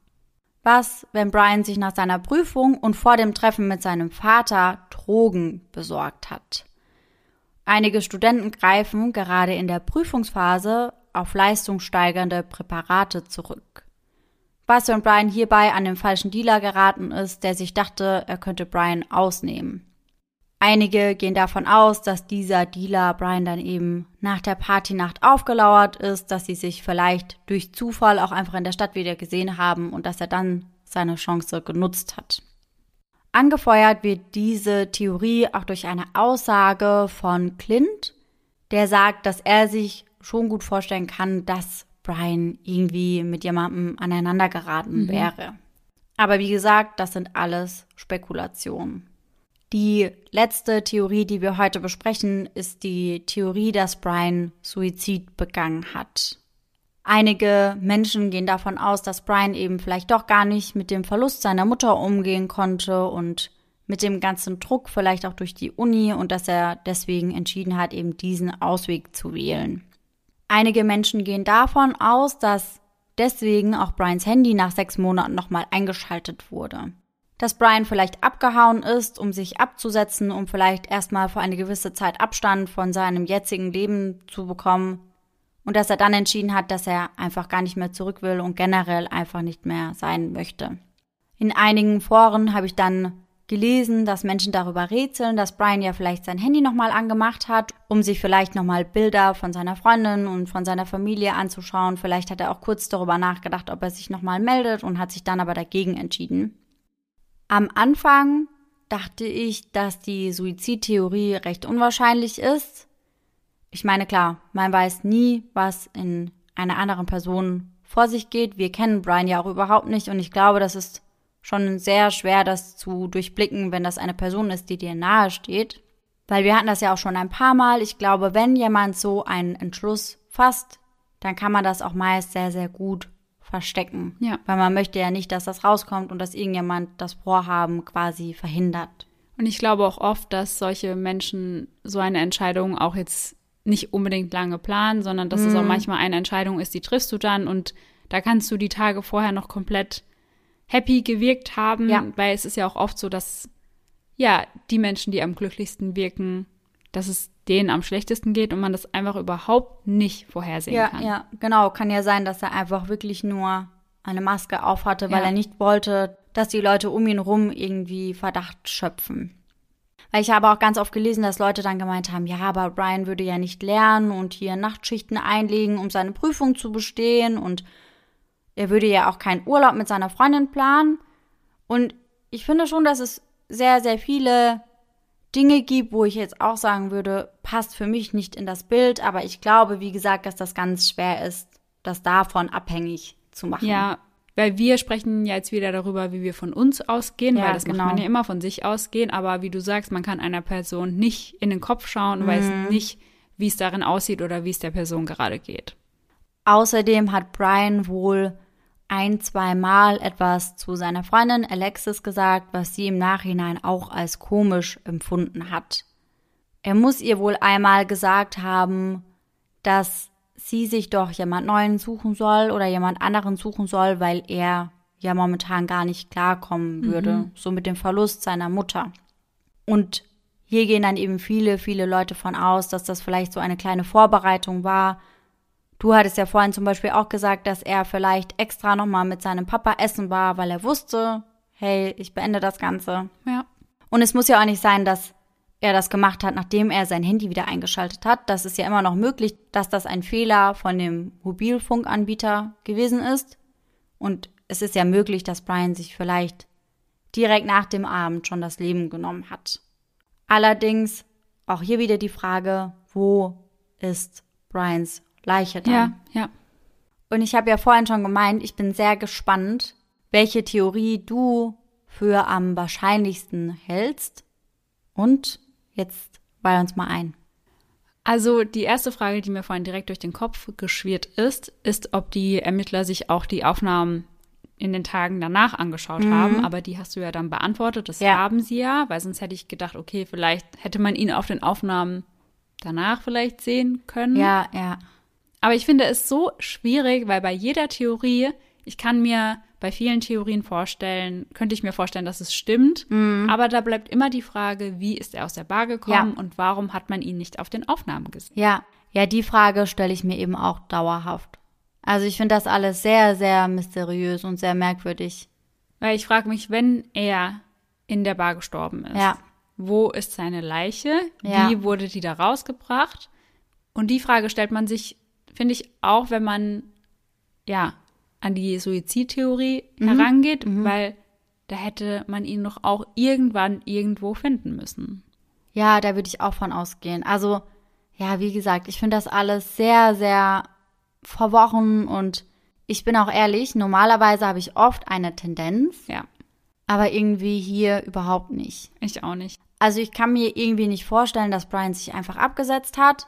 S1: Was, wenn Brian sich nach seiner Prüfung und vor dem Treffen mit seinem Vater Drogen besorgt hat? Einige Studenten greifen gerade in der Prüfungsphase auf leistungssteigernde Präparate zurück. Was, wenn Brian hierbei an den falschen Dealer geraten ist, der sich dachte, er könnte Brian ausnehmen? Einige gehen davon aus, dass dieser Dealer Brian dann eben nach der Partynacht aufgelauert ist, dass sie sich vielleicht durch Zufall auch einfach in der Stadt wieder gesehen haben und dass er dann seine Chance genutzt hat. Angefeuert wird diese Theorie auch durch eine Aussage von Clint, der sagt, dass er sich schon gut vorstellen kann, dass Brian irgendwie mit jemandem aneinander geraten wäre. Aber wie gesagt, das sind alles Spekulationen. Die letzte Theorie, die wir heute besprechen, ist die Theorie, dass Brian Suizid begangen hat. Einige Menschen gehen davon aus, dass Brian eben vielleicht doch gar nicht mit dem Verlust seiner Mutter umgehen konnte und mit dem ganzen Druck vielleicht auch durch die Uni und dass er deswegen entschieden hat, eben diesen Ausweg zu wählen. Einige Menschen gehen davon aus, dass deswegen auch Brians Handy nach sechs Monaten nochmal eingeschaltet wurde. Dass Brian vielleicht abgehauen ist, um sich abzusetzen, um vielleicht erstmal für eine gewisse Zeit Abstand von seinem jetzigen Leben zu bekommen und dass er dann entschieden hat, dass er einfach gar nicht mehr zurück will und generell einfach nicht mehr sein möchte. In einigen Foren habe ich dann gelesen, dass Menschen darüber rätseln, dass Brian ja vielleicht sein Handy nochmal angemacht hat, um sich vielleicht nochmal Bilder von seiner Freundin und von seiner Familie anzuschauen. Vielleicht hat er auch kurz darüber nachgedacht, ob er sich nochmal meldet und hat sich dann aber dagegen entschieden. Am Anfang dachte ich, dass die Suizidtheorie recht unwahrscheinlich ist. Ich meine, klar, man weiß nie, was in einer anderen Person vor sich geht. Wir kennen Brian ja auch überhaupt nicht und ich glaube, das ist schon sehr schwer, das zu durchblicken, wenn das eine Person ist, die dir nahe steht. Weil wir hatten das ja auch schon ein paar Mal. Ich glaube, wenn jemand so einen Entschluss fasst, dann kann man das auch meist sehr, sehr gut verstecken.
S2: Ja.
S1: Weil man möchte ja nicht, dass das rauskommt und dass irgendjemand das Vorhaben quasi verhindert.
S2: Und ich glaube auch oft, dass solche Menschen so eine Entscheidung auch jetzt nicht unbedingt lange planen, sondern dass es auch manchmal eine Entscheidung ist, die triffst du dann und da kannst du die Tage vorher noch komplett happy gewirkt haben,
S1: Ja.
S2: weil es ist ja auch oft so, dass ja die Menschen, die am glücklichsten wirken, dass es denen am schlechtesten geht und man das einfach überhaupt nicht vorhersehen
S1: ja,
S2: kann.
S1: Ja, genau. Kann ja sein, dass er einfach wirklich nur eine Maske aufhatte, weil
S2: Ja.
S1: er nicht wollte, dass die Leute um ihn rum irgendwie Verdacht schöpfen. Weil ich habe auch ganz oft gelesen, dass Leute dann gemeint haben, ja, aber Brian würde ja nicht lernen und hier Nachtschichten einlegen, um seine Prüfung zu bestehen und er würde ja auch keinen Urlaub mit seiner Freundin planen. Und ich finde schon, dass es sehr, sehr viele Dinge gibt, wo ich jetzt auch sagen würde, passt für mich nicht in das Bild, aber ich glaube, wie gesagt, dass das ganz schwer ist, das davon abhängig zu machen.
S2: Ja, weil wir sprechen ja jetzt wieder darüber, wie wir von uns ausgehen,
S1: Ja,
S2: weil das
S1: genau.
S2: macht man ja immer von sich ausgehen, aber wie du sagst, man kann einer Person nicht in den Kopf schauen und weiß
S1: Mhm.
S2: nicht, wie es darin aussieht oder wie es der Person gerade geht.
S1: Außerdem hat Brian wohl ein, zwei Mal etwas zu seiner Freundin Alexis gesagt, was sie im Nachhinein auch als komisch empfunden hat. Er muss ihr wohl einmal gesagt haben, dass sie sich doch jemand Neuen suchen soll oder jemand anderen suchen soll, weil er ja momentan gar nicht klarkommen würde, so mit dem Verlust seiner Mutter. Und hier gehen dann eben viele, viele Leute von aus, dass das vielleicht so eine kleine Vorbereitung war. Du hattest ja vorhin zum Beispiel auch gesagt, dass er vielleicht extra nochmal mit seinem Papa essen war, weil er wusste, hey, ich beende das Ganze.
S2: Ja.
S1: Und es muss ja auch nicht sein, dass er das gemacht hat, nachdem er sein Handy wieder eingeschaltet hat. Das ist ja immer noch möglich, dass das ein Fehler von dem Mobilfunkanbieter gewesen ist. Und es ist ja möglich, dass Brian sich vielleicht direkt nach dem Abend schon das Leben genommen hat. Allerdings auch hier wieder die Frage, wo ist Brians Leiche dann?
S2: Ja, ja.
S1: Und ich habe ja vorhin schon gemeint, ich bin sehr gespannt, welche Theorie du für am wahrscheinlichsten hältst. Und jetzt weih uns mal ein.
S2: Also die erste Frage, die mir vorhin direkt durch den Kopf geschwirrt ist, ist, ob die Ermittler sich auch die Aufnahmen in den Tagen danach angeschaut haben. Aber die hast du ja dann beantwortet. Das
S1: Mhm. Ja.
S2: haben sie ja, weil sonst hätte ich gedacht, okay, vielleicht hätte man ihn auf den Aufnahmen danach vielleicht sehen können.
S1: Ja, ja.
S2: Aber ich finde es so schwierig, weil bei jeder Theorie, ich kann mir bei vielen Theorien vorstellen, könnte ich mir vorstellen, dass es stimmt. Aber da bleibt immer die Frage, wie ist er aus der Bar gekommen.
S1: Ja.
S2: und warum hat man ihn nicht auf den Aufnahmen gesehen?
S1: Ja, ja, die Frage stelle ich mir eben auch dauerhaft. Also ich finde das alles sehr, sehr mysteriös und sehr merkwürdig.
S2: Weil ich frage mich, wenn er in der Bar gestorben ist,
S1: Ja.
S2: wo ist seine Leiche?
S1: Ja.
S2: Wie wurde die da rausgebracht? Und die Frage stellt man sich, finde ich, auch, wenn man ja an die Suizidtheorie
S1: Mhm.
S2: herangeht, weil da hätte man ihn doch auch irgendwann irgendwo finden müssen.
S1: Ja, da würde ich auch von ausgehen. Also, ja, wie gesagt, ich finde das alles sehr, sehr verworren und ich bin auch ehrlich, normalerweise habe ich oft eine Tendenz,
S2: Ja,
S1: aber irgendwie hier überhaupt nicht.
S2: ich auch nicht.
S1: Also ich kann mir irgendwie nicht vorstellen, dass Brian sich einfach abgesetzt hat.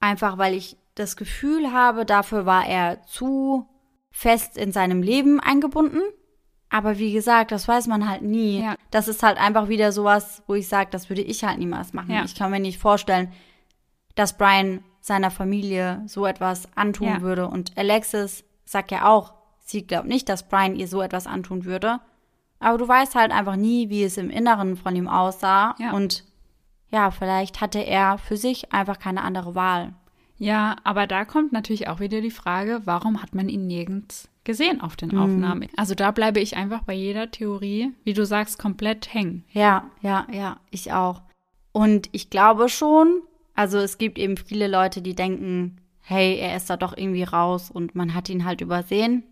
S1: Einfach weil ich das Gefühl habe, dafür war er zu fest in seinem Leben eingebunden. Aber wie gesagt, das weiß man halt nie.
S2: Ja.
S1: Das ist halt einfach wieder sowas, wo ich sage, das würde ich halt niemals machen.
S2: Ja.
S1: Ich kann mir nicht vorstellen, dass Brian seiner Familie so etwas antun
S2: Ja.
S1: würde. Und Alexis sagt ja auch, sie glaubt nicht, dass Brian ihr so etwas antun würde. Aber du weißt halt einfach nie, wie es im Inneren von ihm aussah. Und ja, vielleicht hatte er für sich einfach keine andere Wahl.
S2: Ja, aber da kommt natürlich auch wieder die Frage, warum hat man ihn nirgends gesehen auf
S1: Mhm.
S2: den Aufnahmen? Also da bleibe ich einfach bei jeder Theorie, wie du sagst, komplett hängen.
S1: Ja, ja, ja, ich auch. Und ich glaube schon, also es gibt eben viele Leute, die denken, hey, er ist da doch irgendwie raus und man hat ihn halt übersehen.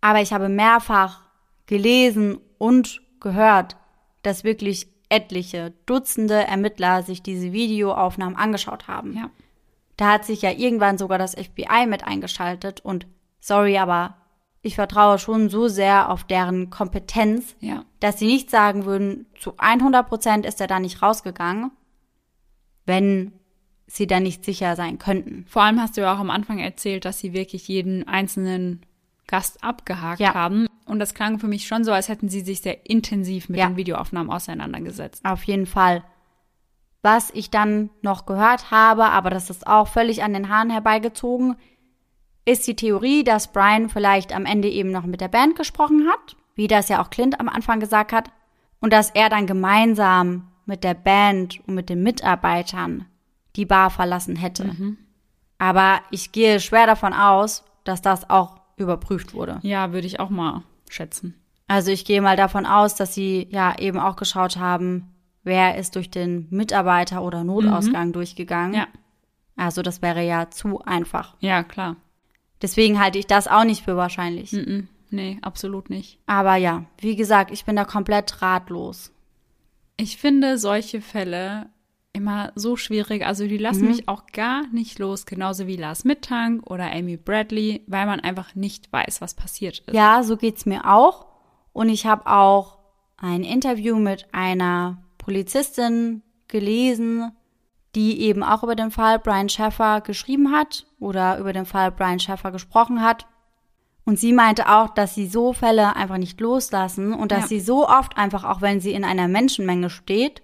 S1: Aber ich habe mehrfach gelesen und gehört, dass wirklich etliche Dutzende Ermittler sich diese Videoaufnahmen angeschaut haben.
S2: Ja.
S1: Da hat sich ja irgendwann sogar das FBI mit eingeschaltet und sorry, aber ich vertraue schon so sehr auf deren Kompetenz,
S2: Ja.
S1: dass sie nicht sagen würden, zu 100 Prozent ist er da nicht rausgegangen, wenn sie da nicht sicher sein könnten.
S2: Vor allem hast du ja auch am Anfang erzählt, dass sie wirklich jeden einzelnen Gast abgehakt
S1: Ja.
S2: haben. Und das klang für mich schon so, als hätten sie sich sehr intensiv mit
S1: Ja.
S2: den Videoaufnahmen auseinandergesetzt.
S1: Auf jeden Fall. Was ich dann noch gehört habe, aber das ist auch völlig an den Haaren herbeigezogen, ist die Theorie, dass Brian vielleicht am Ende eben noch mit der Band gesprochen hat, wie das ja auch Clint am Anfang gesagt hat, und dass er dann gemeinsam mit der Band und mit den Mitarbeitern die Bar verlassen hätte. Aber ich gehe schwer davon aus, dass das auch überprüft wurde.
S2: Ja, würde ich auch mal schätzen.
S1: Also ich gehe mal davon aus, dass sie ja eben auch geschaut haben, wer ist durch den Mitarbeiter oder Notausgang durchgegangen.
S2: Ja.
S1: Also das wäre ja zu einfach.
S2: Ja, klar.
S1: Deswegen halte ich das auch nicht für wahrscheinlich.
S2: Mhm. Nee, absolut nicht.
S1: Aber ja, wie gesagt, ich bin da komplett ratlos.
S2: Ich finde solche Fälle immer so schwierig. Also die lassen
S1: Mhm.
S2: mich auch gar nicht los, genauso wie Lars Mittank oder Amy Bradley, weil man einfach nicht weiß, was passiert ist.
S1: Ja, so geht's mir auch. Und ich habe auch ein Interview mit einer Polizistin gelesen, die eben auch über den Fall Brian Schäffer geschrieben hat oder über den Fall Brian Schäffer gesprochen hat. Und sie meinte auch, dass sie so Fälle einfach nicht loslassen und dass
S2: Ja.
S1: sie so oft einfach, auch wenn sie in einer Menschenmenge steht,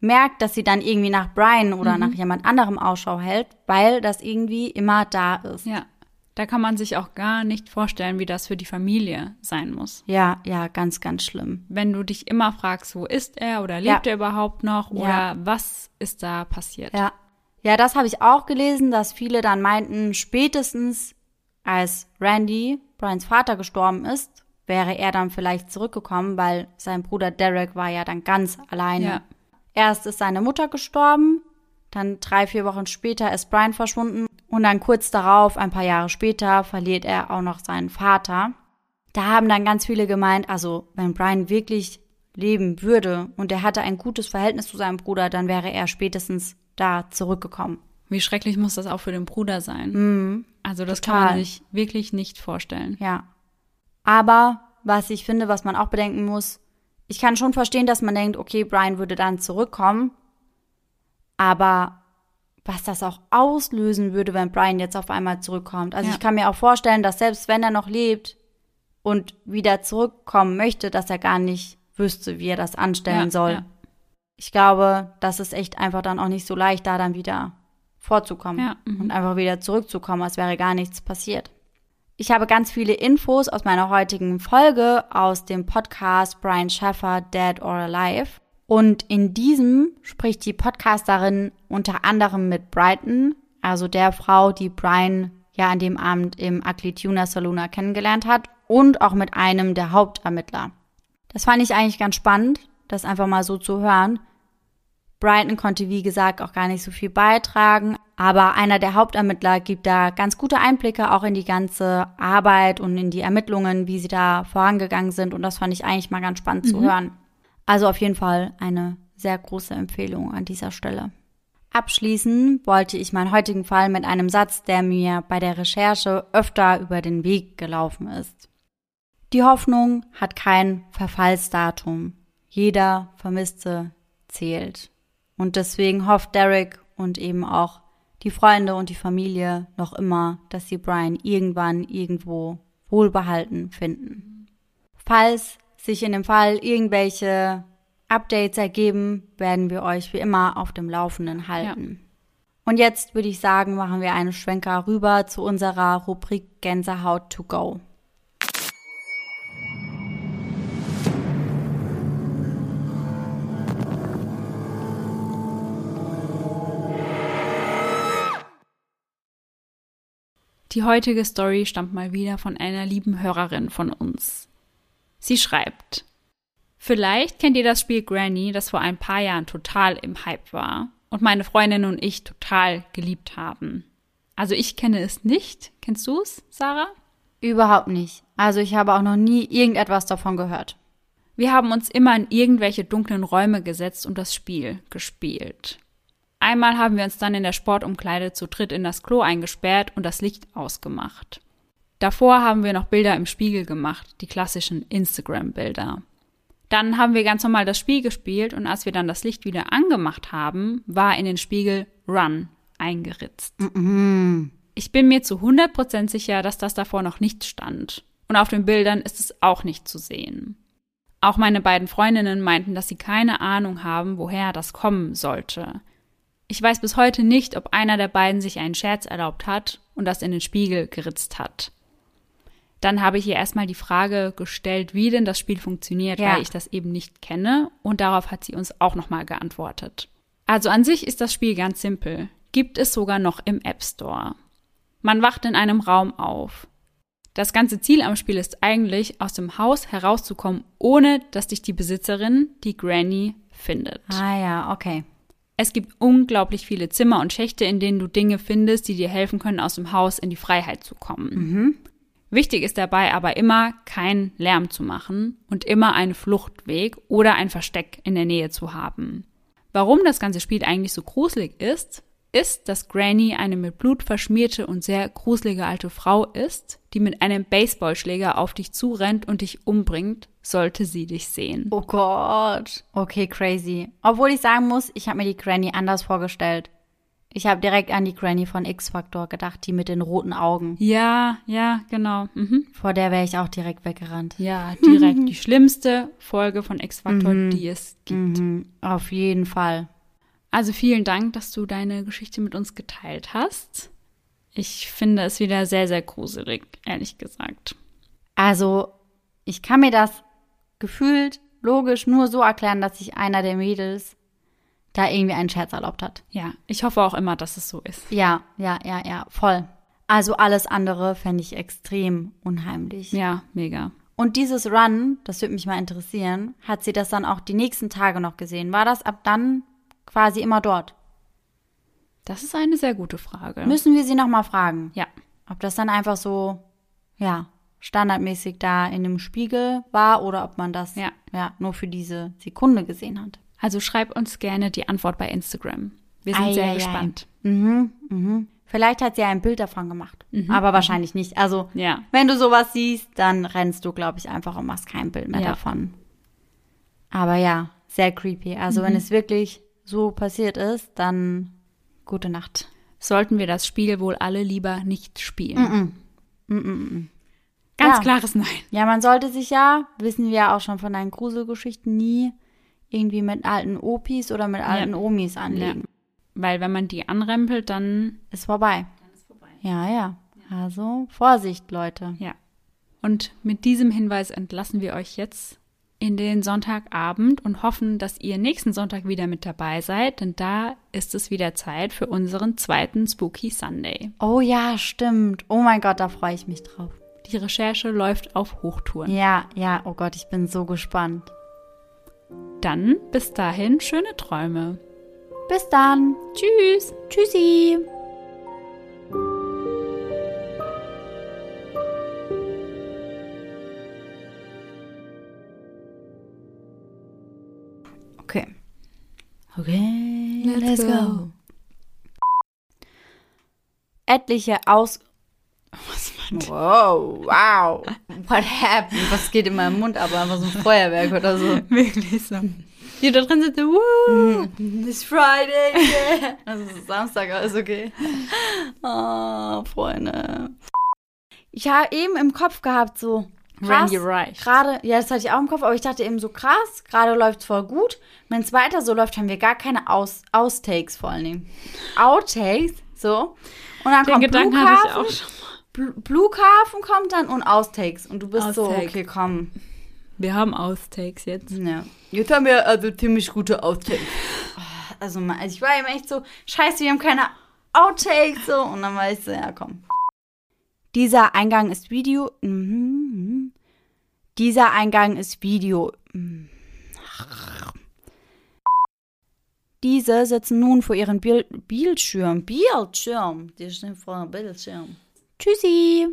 S1: merkt, dass sie dann irgendwie nach Brian oder nach jemand anderem Ausschau hält, weil das irgendwie immer da ist.
S2: Ja. Da kann man sich auch gar nicht vorstellen, wie das für die Familie sein muss.
S1: Ja, ja, ganz, ganz schlimm.
S2: Wenn du dich immer fragst, wo ist er oder lebt
S1: Ja.
S2: er überhaupt noch
S1: Ja.
S2: oder was ist da passiert?
S1: Ja. Ja, das habe ich auch gelesen, dass viele dann meinten, spätestens als Randy, Brians Vater, gestorben ist, wäre er dann vielleicht zurückgekommen, weil sein Bruder Derek war ja dann ganz alleine.
S2: Ja.
S1: Erst ist seine Mutter gestorben, dann drei, vier Wochen später ist Brian verschwunden und dann kurz darauf, ein paar Jahre später, verliert er auch noch seinen Vater. Da haben dann ganz viele gemeint, also wenn Brian wirklich leben würde und er hatte ein gutes Verhältnis zu seinem Bruder, dann wäre er spätestens da zurückgekommen.
S2: Wie schrecklich muss das auch für den Bruder sein? also das kann man
S1: total.
S2: sich wirklich nicht vorstellen.
S1: Ja. Aber was ich finde, was man auch bedenken muss, ich kann schon verstehen, dass man denkt, okay, Brian würde dann zurückkommen. Aber was das auch auslösen würde, wenn Brian jetzt auf einmal zurückkommt. Also
S2: Ja.
S1: ich kann mir auch vorstellen, dass selbst wenn er noch lebt und wieder zurückkommen möchte, dass er gar nicht wüsste, wie er das anstellen
S2: Ja,
S1: soll.
S2: ja.
S1: Ich glaube, das ist echt einfach dann auch nicht so leicht, da dann wieder vorzukommen
S2: Ja, mhm.
S1: und einfach wieder zurückzukommen, als wäre gar nichts passiert. Ich habe ganz viele Infos aus meiner heutigen Folge aus dem Podcast Brian Schaffer Dead or Alive. Und in diesem spricht die Podcasterin unter anderem mit Brighton, also der Frau, die Brian ja an dem Abend im Ugly Tuna Saluna kennengelernt hat, und auch mit einem der Hauptermittler. Das fand ich eigentlich ganz spannend, das einfach mal so zu hören. Brighton konnte, wie gesagt, auch gar nicht so viel beitragen, aber einer der Hauptermittler gibt da ganz gute Einblicke auch in die ganze Arbeit und in die Ermittlungen, wie sie da vorangegangen sind und das fand ich eigentlich mal ganz spannend zu hören. Also auf jeden Fall eine sehr große Empfehlung an dieser Stelle. Abschließen wollte ich meinen heutigen Fall mit einem Satz, der mir bei der Recherche öfter über den Weg gelaufen ist. Die Hoffnung hat kein Verfallsdatum. Jeder Vermisste zählt. Und deswegen hofft Derek und eben auch die Freunde und die Familie noch immer, dass sie Brian irgendwann irgendwo wohlbehalten finden. Falls sich in dem Fall irgendwelche Updates ergeben, werden wir euch wie immer auf dem Laufenden halten. Und jetzt würde ich sagen, machen wir einen Schwenker rüber zu unserer Rubrik Gänsehaut to go.
S2: Die heutige Story stammt mal wieder von einer lieben Hörerin von uns. Sie schreibt, Vielleicht kennt ihr das Spiel Granny, das vor ein paar Jahren total im Hype war und meine Freundin und ich total geliebt haben. Also ich kenne es nicht. Kennst du es, Sarah?
S1: Überhaupt nicht. Also ich habe auch noch nie irgendetwas davon gehört.
S2: Wir haben uns immer in irgendwelche dunklen Räume gesetzt und das Spiel gespielt. Einmal haben wir uns dann in der Sportumkleide zu dritt in das Klo eingesperrt und das Licht ausgemacht. Davor haben wir noch Bilder im Spiegel gemacht, die klassischen Instagram-Bilder. Dann haben wir ganz normal das Spiel gespielt und als wir dann das Licht wieder angemacht haben, war in den Spiegel Run eingeritzt. Ich bin mir zu 100% sicher, dass das davor noch nicht stand. Und auf den Bildern ist es auch nicht zu sehen. Auch meine beiden Freundinnen meinten, dass sie keine Ahnung haben, woher das kommen sollte. Ich weiß bis heute nicht, ob einer der beiden sich einen Scherz erlaubt hat und das in den Spiegel geritzt hat. Dann habe ich ihr erstmal die Frage gestellt, wie denn das Spiel funktioniert,
S1: Ja.
S2: weil ich das eben nicht kenne. Und darauf hat sie uns auch nochmal geantwortet. Also an sich ist das Spiel ganz simpel. Gibt es sogar noch im App Store. Man wacht in einem Raum auf. Das ganze Ziel am Spiel ist eigentlich, aus dem Haus herauszukommen, ohne dass dich die Besitzerin, die Granny, findet.
S1: Ah ja, okay.
S2: Es gibt unglaublich viele Zimmer und Schächte, in denen du Dinge findest, die dir helfen können, aus dem Haus in die Freiheit zu kommen. Wichtig ist dabei aber immer, keinen Lärm zu machen und immer einen Fluchtweg oder ein Versteck in der Nähe zu haben. Warum das ganze Spiel eigentlich so gruselig ist, ist, dass Granny eine mit Blut verschmierte und sehr gruselige alte Frau ist, die mit einem Baseballschläger auf dich zurennt und dich umbringt, sollte sie dich sehen.
S1: Oh Gott. Okay, crazy. Obwohl ich sagen muss, ich habe mir die Granny anders vorgestellt. Ich habe direkt an die Granny von X-Factor gedacht, die mit den roten Augen.
S2: Ja, ja, genau. Mhm.
S1: Vor der wäre ich auch direkt weggerannt.
S2: Ja, direkt die schlimmste Folge von X-Factor, die es gibt.
S1: Mhm, auf jeden Fall.
S2: Also vielen Dank, dass du deine Geschichte mit uns geteilt hast. Ich finde es wieder sehr, sehr gruselig, ehrlich gesagt.
S1: Also, ich kann mir das gefühlt logisch nur so erklären, dass sich einer der Mädels da irgendwie einen Scherz erlaubt hat.
S2: Ja, ich hoffe auch immer, dass es so ist.
S1: Ja, ja, ja, ja, voll. Also alles andere fände ich extrem unheimlich.
S2: Ja, mega.
S1: Und dieses Run, das würde mich mal interessieren, hat sie das dann auch die nächsten Tage noch gesehen? War das ab dann quasi immer dort?
S2: Das ist eine sehr gute Frage.
S1: Müssen wir sie nochmal fragen,
S2: Ja.
S1: ob das dann einfach so, ja, standardmäßig da in dem Spiegel war oder ob man das
S2: Ja.
S1: ja nur für diese Sekunde gesehen hat.
S2: Also schreib uns gerne die Antwort bei Instagram. Wir sind
S1: Ei,
S2: sehr
S1: ei, ei.
S2: gespannt.
S1: Mhm, mhm. Vielleicht hat sie ein Bild davon gemacht, aber wahrscheinlich nicht. Also,
S2: Ja.
S1: wenn du sowas siehst, dann rennst du, glaube ich, einfach und machst kein Bild mehr
S2: Ja.
S1: davon. Aber ja, sehr creepy. Also, wenn es wirklich so passiert ist, dann gute Nacht.
S2: Sollten wir das Spiel wohl alle lieber nicht spielen? Ganz
S1: Ja.
S2: klares Nein.
S1: Ja, man sollte sich ja, wissen wir ja auch schon von deinen Gruselgeschichten, nie irgendwie mit alten Opis oder mit alten Omis anlegen.
S2: Weil wenn man die anrempelt, dann
S1: Ist vorbei. Ja, ja. Also Vorsicht, Leute.
S2: ja. Und mit diesem Hinweis entlassen wir euch jetzt in den Sonntagabend und hoffen, dass ihr nächsten Sonntag wieder mit dabei seid, denn da ist es wieder Zeit für unseren zweiten Spooky Sunday.
S1: Oh ja, stimmt. Oh mein Gott, da freue ich mich drauf.
S2: Die Recherche läuft auf Hochtouren.
S1: Ja, ja, oh Gott, ich bin so gespannt.
S2: Dann bis dahin schöne Träume.
S1: Bis dann.
S2: Tschüss.
S1: Tschüssi. Okay. Okay,
S2: Let's go.
S1: Etliche Aus... Was Wow, wow. What happened? Was geht in meinem Mund ab? Einfach so ein Feuerwerk oder so.
S2: Wirklich so. Die da drin sitzen, woo.
S1: It's Friday, yeah. Also es ist Samstag, alles okay. Oh, Freunde. Ich habe eben im Kopf gehabt, so krass.
S2: Randy Reich.
S1: Gerade, ja, das hatte ich auch im Kopf, aber ich dachte eben so krass, gerade läuft voll gut. Wenn es weiter so läuft, haben wir gar keine Aus Austakes vor allen Dingen. Outtakes, so. Und dann
S2: Den
S1: kommt
S2: Gedanken hatte ich auch schon.
S1: Bl- Flughafen kommt dann und Austakes. Und du bist so,
S2: Outtake.
S1: okay, komm.
S2: Wir haben Austakes jetzt.
S1: Ja. Jetzt haben wir also ziemlich gute Outtakes. Also, also ich war eben echt so, scheiße, wir haben keine Outtakes. So. Und dann war ich so, ja, komm. Dieser Eingang ist Video. Mhm, mhm. Dieser Eingang ist Video. Mhm. Diese sitzen nun vor ihren Bil Bildschirm. Bildschirm. Die stehen vor einem Bildschirm. Tschüssi.